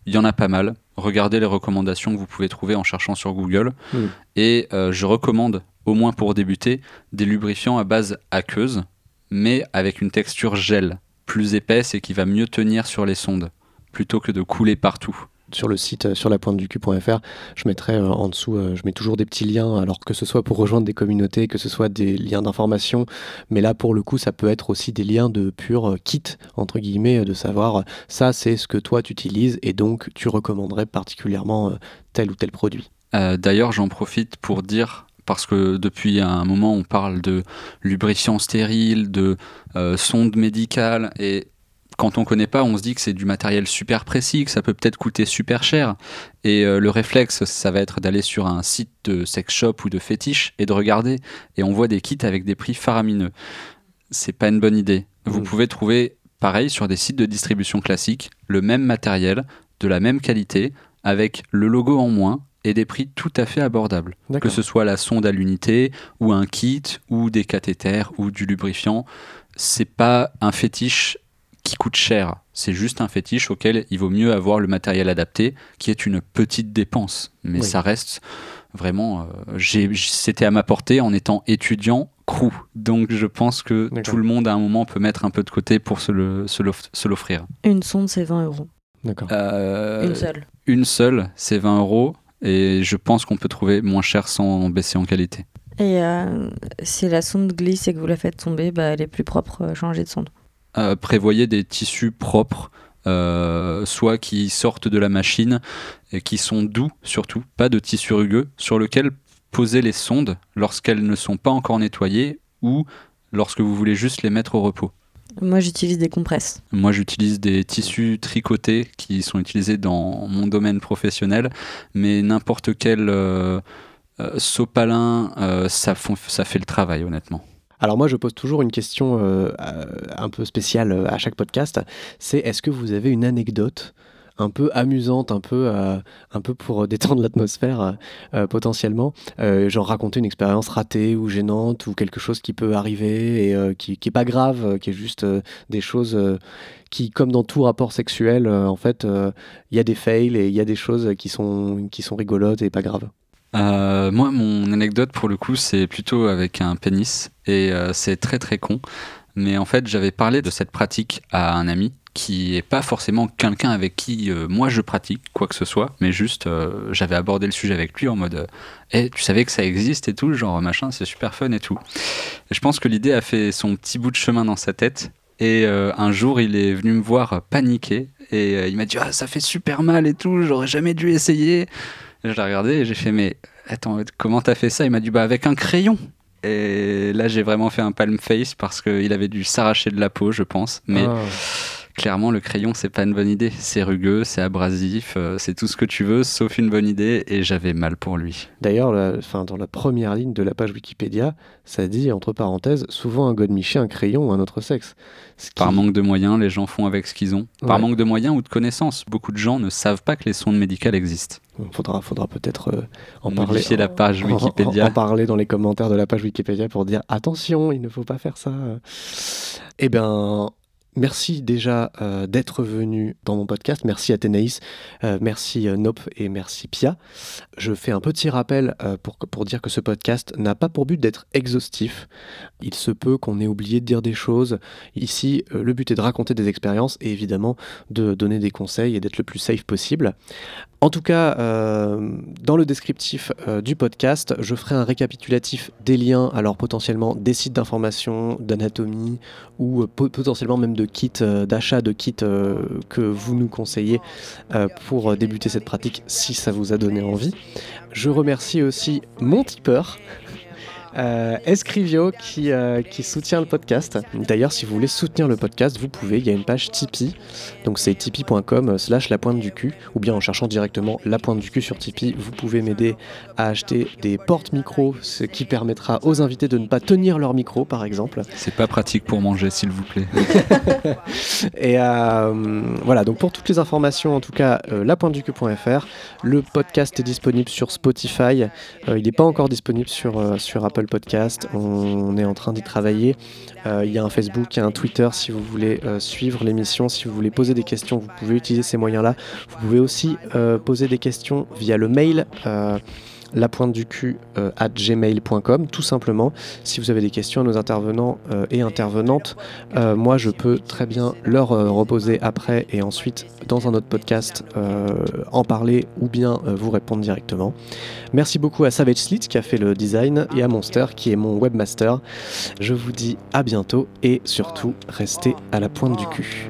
Il y en a pas mal. Regardez les recommandations que vous pouvez trouver en cherchant sur Google. Mhm. Et euh, je recommande, au moins pour débuter, des lubrifiants à base aqueuse, mais avec une texture gel, plus épaisse et qui va mieux tenir sur les sondes plutôt que de couler partout. Sur le site euh, sur la pointe du cul.fr, je mettrai euh, en dessous, euh, je mets toujours des petits liens, alors que ce soit pour rejoindre des communautés, que ce soit des liens d'information, mais là pour le coup ça peut être aussi des liens de pur kit, entre guillemets, de savoir ça c'est ce que toi tu utilises et donc tu recommanderais particulièrement tel ou tel produit. D'ailleurs, j'en profite pour dire, parce que depuis un moment on parle de lubrifiant stérile, de sonde médicale, et quand on connaît pas, on se dit que c'est du matériel super précis, que ça peut peut-être coûter super cher. Et euh, le réflexe, ça va être d'aller sur un site de sex shop ou de fétiche et de regarder. Et on voit des kits avec des prix faramineux. C'est pas une bonne idée. Vous Mm. pouvez trouver, pareil, sur des sites de distribution classiques, le même matériel, de la même qualité, avec le logo en moins et des prix tout à fait abordables. Que ce soit la sonde à l'unité, ou un kit, ou des cathéters, ou du lubrifiant, c'est pas un fétiche qui coûte cher. C'est juste un fétiche auquel il vaut mieux avoir le matériel adapté, qui est une petite dépense. Mais Oui. ça reste vraiment. euh, C'était à ma portée en étant étudiant crew. Donc je pense que tout le monde à un moment peut mettre un peu de côté pour se l'offrir. Une sonde, c'est 20 euros. D'accord. Euh, Une seule. une seule, c'est 20 euros. Et je pense qu'on peut trouver moins cher sans baisser en qualité. Et euh, si la sonde glisse et que vous la faites tomber, bah, elle est plus propre, changez de sonde. Euh, prévoyez des tissus propres, euh, soit qui sortent de la machine et qui sont doux surtout, pas de tissus rugueux, sur lequel poser les sondes lorsqu'elles ne sont pas encore nettoyées ou lorsque vous voulez juste les mettre au repos. Moi, j'utilise des compresses. Moi, j'utilise des tissus tricotés qui sont utilisés dans mon domaine professionnel, mais n'importe quel euh, euh, sopalin, euh, ça fait le travail, honnêtement. Alors moi je pose toujours une question euh, euh, un peu spéciale euh, à chaque podcast, c'est est-ce que vous avez une anecdote un peu amusante, un peu, pour détendre l'atmosphère potentiellement, genre raconter une expérience ratée ou gênante ou quelque chose qui peut arriver et qui, qui pas grave, qui est juste des choses qui, comme dans tout rapport sexuel, en fait, il y a des fails et il y a des choses qui sont, qui sont rigolotes et pas graves. Euh, moi, mon anecdote pour le coup, c'est plutôt avec un pénis et euh, c'est très très con. Mais en fait, j'avais parlé de cette pratique à un ami qui est pas forcément quelqu'un avec qui euh, moi je pratique quoi que ce soit, mais juste j'avais abordé le sujet avec lui en mode Eh, tu savais que ça existe et tout, genre machin, c'est super fun et tout. Et je pense que l'idée a fait son petit bout de chemin dans sa tête. Et un jour, il est venu me voir paniquer et il m'a dit ah, ça fait super mal et tout, j'aurais jamais dû essayer. Je l'ai regardé et j'ai fait mais attends comment t'as fait ça? Il m'a dit bah avec un crayon. Et là j'ai vraiment fait un palm face parce qu'il avait dû s'arracher de la peau je pense. Mais Ah. Clairement, le crayon, c'est pas une bonne idée. C'est rugueux, c'est abrasif, euh, c'est tout ce que tu veux, sauf une bonne idée, et j'avais mal pour lui. D'ailleurs, dans la première ligne de la page Wikipédia, ça dit, entre parenthèses, souvent un godemiché, un crayon ou un autre sexe. Par manque de moyens, les gens font avec ce qu'ils ont. Par manque de moyens ou de connaissances. Beaucoup de gens ne savent pas que les sondes médicales existent. Il faudra, faudra peut-être euh, en parler. la page Wikipédia. En, parler dans les commentaires de la page Wikipédia pour dire attention, il ne faut pas faire ça. Eh bien, Merci déjà euh, d'être venu dans mon podcast. Merci Athénaïs, euh, merci euh, Nop et merci Pia. Je fais un petit rappel pour, pour dire que ce podcast n'a pas pour but d'être exhaustif. Il se peut qu'on ait oublié de dire des choses. Ici, le but est de raconter des expériences et évidemment de donner des conseils et d'être le plus safe possible. En tout cas, euh, dans le descriptif euh, du podcast, je ferai un récapitulatif des liens, alors potentiellement des sites d'information, d'anatomie ou euh, potentiellement même de kits, d'achat de kits que vous nous conseillez pour débuter cette pratique si ça vous a donné envie. Je remercie aussi mon tipeur euh, Escrivio qui, euh, qui soutient le podcast. D'ailleurs, si vous voulez soutenir le podcast, vous pouvez. Il y a une page Tipeee. Donc c'est tipeee.com slash la pointe du cul. Ou bien en cherchant directement la pointe du cul sur Tipeee, vous pouvez m'aider à acheter des porte-micros, ce qui permettra aux invités de ne pas tenir leur micro, par exemple. C'est pas pratique pour manger, s'il vous plaît. *laughs* Et euh, voilà, donc pour toutes les informations, en tout cas, lapointeducul.fr. Le podcast est disponible sur Spotify. il n'est pas encore disponible sur, sur Apple Podcast. On est en train d'y travailler. Euh, il y a un Facebook, il y a un Twitter si vous voulez euh, suivre l'émission, si vous voulez poser des questions, vous pouvez utiliser ces moyens-là. Vous pouvez aussi euh, poser des questions via le mail la pointe du cul euh, at gmail.com, tout simplement. Si vous avez des questions à nos intervenants euh, et intervenantes, euh, moi je peux très bien leur reposer après et ensuite dans un autre podcast en parler ou bien vous répondre directement. Merci beaucoup à Savage Slit qui a fait le design et à Monster qui est mon webmaster. Je vous dis à bientôt et surtout restez à la pointe du cul.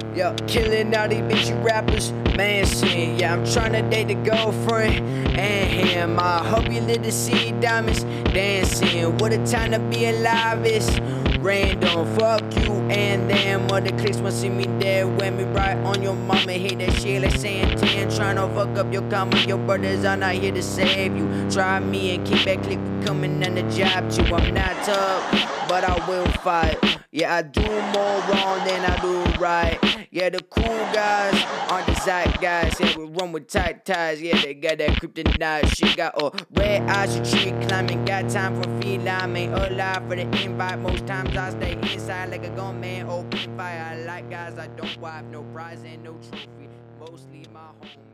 Lit to see diamonds dancing. What a time to be alive! It's random. Fuck you and them. Other clicks wanna see me dead. When me right on your mama, hate that shit like saying 10. Trying to fuck up your karma. Your brothers are not here to save you. Try me and keep that click coming on the job too. I'm not tough, but I will fight. Yeah, I do more wrong than I do right. Yeah, the cool guys aren't the side guys. Yeah, we run with tight ties. Yeah, they got that kryptonite shit. Got a red eyes, tree climbing. Got time for feline. Ain't alive for the invite. Most times I stay inside like a gun man. Open fire. I like guys I don't wipe. No prize and no trophy. Mostly my homies.